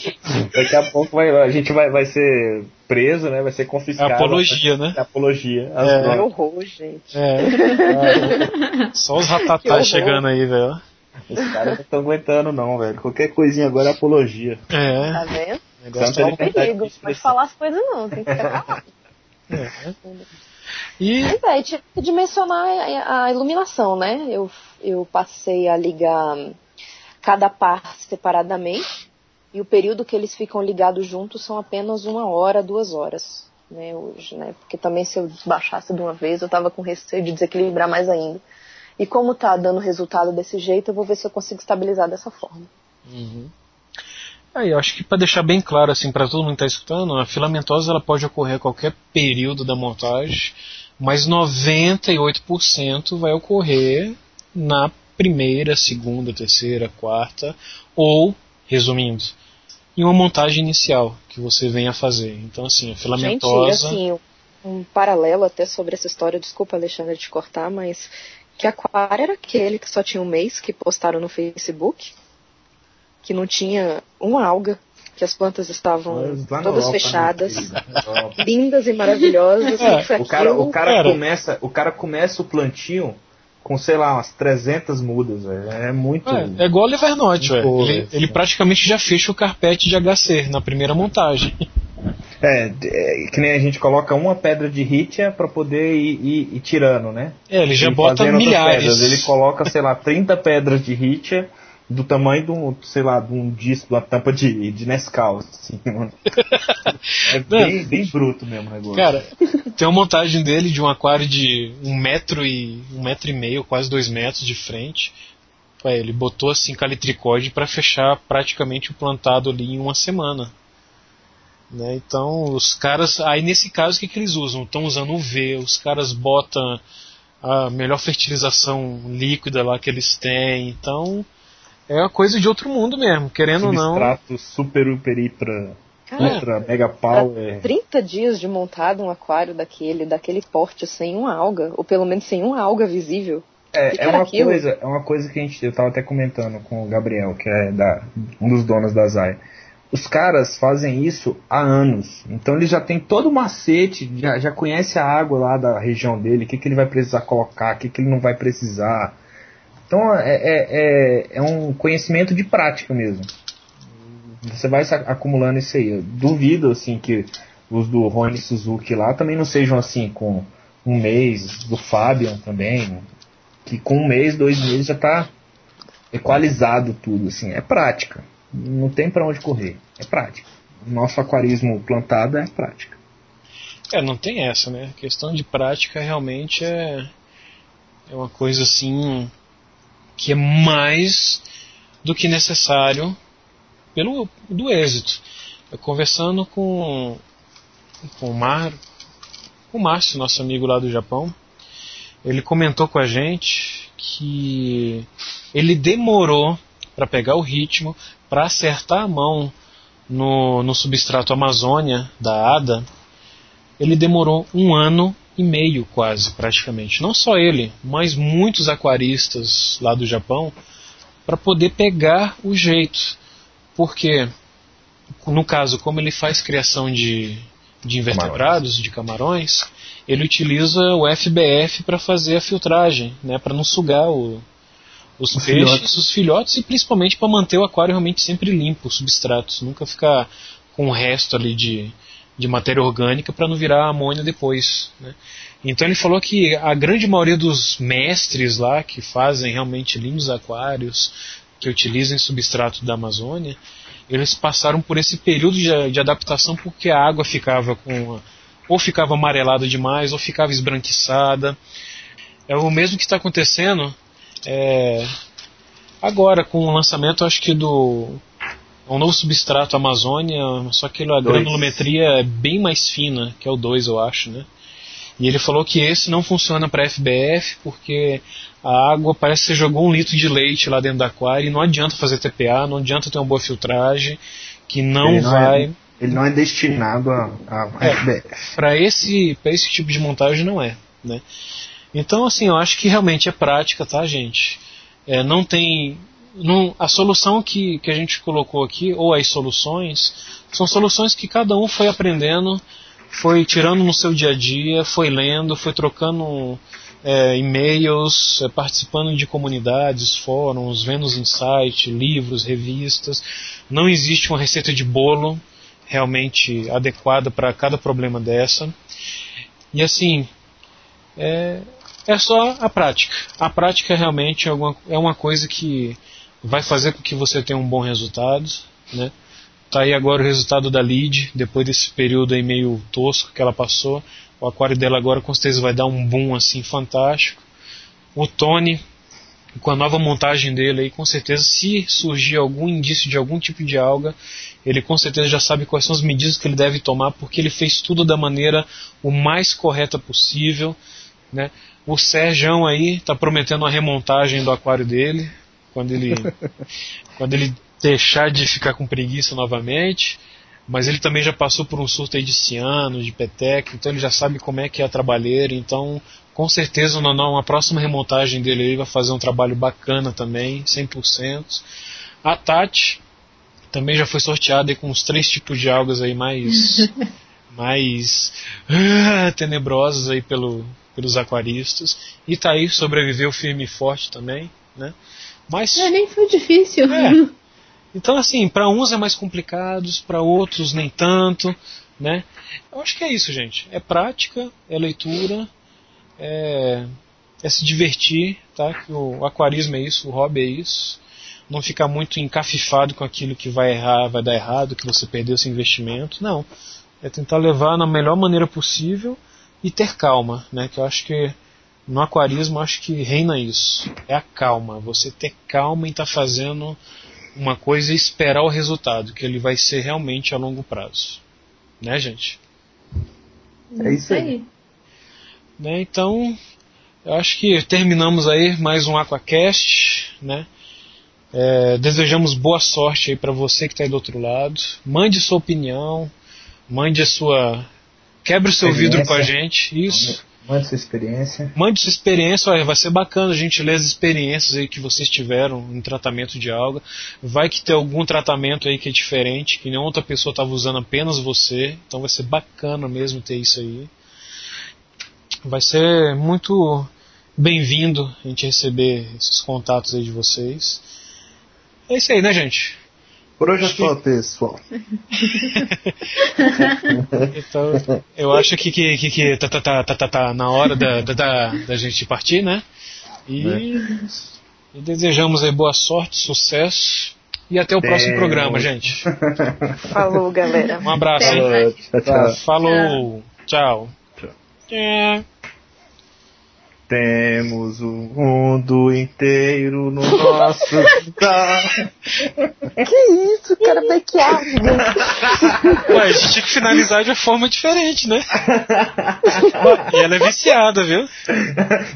Daqui a pouco vai, a gente vai, vai ser preso, né? Vai ser confiscado. É apologia, né? É apologia. É. horror, gente. É. Ah, só os ratatás chegando aí, velho. Os caras não estão aguentando, não, velho. Qualquer coisinha agora é apologia. É. Tá vendo? Negócio é um perigo. Pode falar as coisas, não. Tem que ficar calado. É. E... Mas é, tive que dimensionar a iluminação, né? Eu, eu passei a ligar cada par separadamente e o período que eles ficam ligados juntos são apenas uma hora, duas horas, né, hoje, né? Porque também se eu baixasse de uma vez eu tava com receio de desequilibrar mais ainda. E como tá dando resultado desse jeito, eu vou ver se eu consigo estabilizar dessa forma. Uhum. Aí, eu acho que para deixar bem claro assim para todo mundo que está escutando, a filamentosa ela pode ocorrer a qualquer período da montagem, mas 98% vai ocorrer na primeira, segunda, terceira, quarta ou, resumindo, em uma montagem inicial que você venha fazer. Então assim, a filamentosa. Gente, assim, um paralelo até sobre essa história, desculpa Alexandre te cortar, mas que aquário era aquele que só tinha um mês que postaram no Facebook? Que não tinha uma alga, que as plantas estavam todas Europa, né, fechadas, lindas e maravilhosas. É, o cara, o cara começa, o cara começa o plantio com, sei lá, umas 300 mudas, véio. é muito... É, é igual o Livernote, ele, ele praticamente já fecha o carpete de HC na primeira montagem. É, é, que nem a gente coloca uma pedra de ritia para poder ir, ir, ir, tirando, né? É, ele já bota milhares. Ele coloca, sei lá, 30 pedras de ritia do tamanho de um, sei lá, de um disco, de uma tampa de, de Nescau, assim, mano. É bem, bem bruto mesmo o negócio. Cara, tem uma montagem dele de um aquário de um metro e um metro e meio, quase dois metros de frente. ele botou assim calitricode para fechar praticamente o plantado ali em uma semana. Né? Então os caras, aí nesse caso o que, que eles usam? Estão usando UV, os caras botam a melhor fertilização líquida lá que eles têm. Então é uma coisa de outro mundo mesmo, querendo ou não. Substrato super super hiper ultra mega power. 30 dias de montado um aquário daquele, daquele porte sem uma alga, ou pelo menos sem uma alga visível. É, é uma coisa, é uma coisa que a gente, eu tava até comentando com o Gabriel, que é da, um dos donos da Zai. Os caras fazem isso há anos. Então ele já tem todo o macete, já, já conhece a água lá da região dele, o que, que ele vai precisar colocar, o que, que ele não vai precisar então é, é, é, é um conhecimento de prática mesmo. Você vai acumulando isso aí. Eu duvido assim que os do Rony Suzuki lá também não sejam assim com um mês, do Fabian também, que com um mês, dois meses já está equalizado tudo, assim, é prática. Não tem para onde correr, é prática. Nosso aquarismo plantado é prática. É, não tem essa, né? A questão de prática realmente é, é uma coisa assim que é mais do que necessário pelo do êxito. Eu conversando com, com o Mar, com o Márcio, nosso amigo lá do Japão, ele comentou com a gente que ele demorou para pegar o ritmo, para acertar a mão no, no substrato Amazônia da ADA, ele demorou um ano e meio quase, praticamente. Não só ele, mas muitos aquaristas lá do Japão, para poder pegar o jeito. Porque, no caso, como ele faz criação de, de invertebrados, camarões. de camarões, ele utiliza o FBF para fazer a filtragem, né, para não sugar o, os, os peixes, filhotes. os filhotes e principalmente para manter o aquário realmente sempre limpo, os substratos, nunca ficar com o resto ali de, de matéria orgânica para não virar amônia depois. Né? Então ele falou que a grande maioria dos mestres lá que fazem realmente lindos aquários, que utilizam substrato da Amazônia, eles passaram por esse período de, de adaptação porque a água ficava com ou ficava amarelada demais ou ficava esbranquiçada. É o mesmo que está acontecendo é, agora com o lançamento, acho que do um novo substrato Amazônia, só que a dois. granulometria é bem mais fina, que é o 2, eu acho, né? E ele falou que esse não funciona para FBF porque a água parece que você jogou um litro de leite lá dentro do aquário e não adianta fazer TPA, não adianta ter uma boa filtragem, que não, não vai. É, ele não é destinado a, a é, FBF. Para esse, esse tipo de montagem não é, né? Então, assim, eu acho que realmente é prática, tá, gente? É, não tem. A solução que, que a gente colocou aqui, ou as soluções, são soluções que cada um foi aprendendo, foi tirando no seu dia a dia, foi lendo, foi trocando é, e-mails, é, participando de comunidades, fóruns, vendo os insights, livros, revistas. Não existe uma receita de bolo realmente adequada para cada problema dessa. E assim, é, é só a prática. A prática realmente é uma, é uma coisa que vai fazer com que você tenha um bom resultado, né? Tá aí agora o resultado da lead, depois desse período aí meio tosco que ela passou. O aquário dela agora com certeza vai dar um boom assim fantástico. O Tony, com a nova montagem dele aí, com certeza, se surgir algum indício de algum tipo de alga, ele com certeza já sabe quais são as medidas que ele deve tomar, porque ele fez tudo da maneira o mais correta possível, né? O Sérgio aí está prometendo uma remontagem do aquário dele, quando ele, quando ele deixar de ficar com preguiça novamente. Mas ele também já passou por um surto aí de ciano, de peteca, então ele já sabe como é que é a trabalheira. Então, com certeza, não, a próxima remontagem dele aí vai fazer um trabalho bacana também, 100%. A Tati também já foi sorteada com os três tipos de algas aí mais mais uh, tenebrosas aí pelo, pelos aquaristas. E tá aí, sobreviveu firme e forte também, né? Mas é, nem foi difícil. É. Então assim, para uns é mais complicado, para outros nem tanto, né? Eu acho que é isso, gente. É prática, é leitura, é, é se divertir, tá? Que o aquarismo é isso, o hobby é isso. Não ficar muito encafifado com aquilo que vai errar, vai dar errado, que você perdeu seu investimento. Não. É tentar levar na melhor maneira possível e ter calma, né? Que eu acho que no aquarismo acho que reina isso. É a calma. Você ter calma em estar tá fazendo uma coisa e esperar o resultado, que ele vai ser realmente a longo prazo. Né, gente? É isso aí. Né, então, eu acho que terminamos aí mais um Aquacast, né? É, desejamos boa sorte aí para você que está aí do outro lado. Mande sua opinião, mande a sua Quebre o seu vidro com a gente, isso. Mande sua experiência. Mande sua experiência, olha, vai ser bacana a gente ler as experiências aí que vocês tiveram em tratamento de alga. Vai que tem algum tratamento aí que é diferente, que nenhuma outra pessoa estava usando apenas você. Então vai ser bacana mesmo ter isso aí. Vai ser muito bem-vindo a gente receber esses contatos aí de vocês. É isso aí, né, gente? Por hoje é só, pessoal. então, eu acho que, que, que, que tá, tá, tá, tá, tá, tá na hora da, da, da gente partir, né? E, é. e desejamos aí boa sorte, sucesso. E até o próximo programa, gente. Falou, galera. Um abraço aí. Tchau, tchau. Falou. Tchau. tchau. tchau. Temos o mundo inteiro no nosso quintal. que isso, cara bequeado. Ué, a gente tinha que finalizar de uma forma diferente, né? e ela é viciada, viu?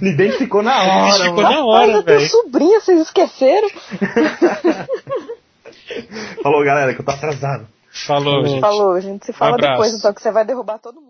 Me identificou na hora. Me identificou na hora, velho. sobrinha, vocês esqueceram? Falou, galera, que eu tô atrasado. Falou, gente. Falou, gente se fala um depois, então, que você vai derrubar todo mundo.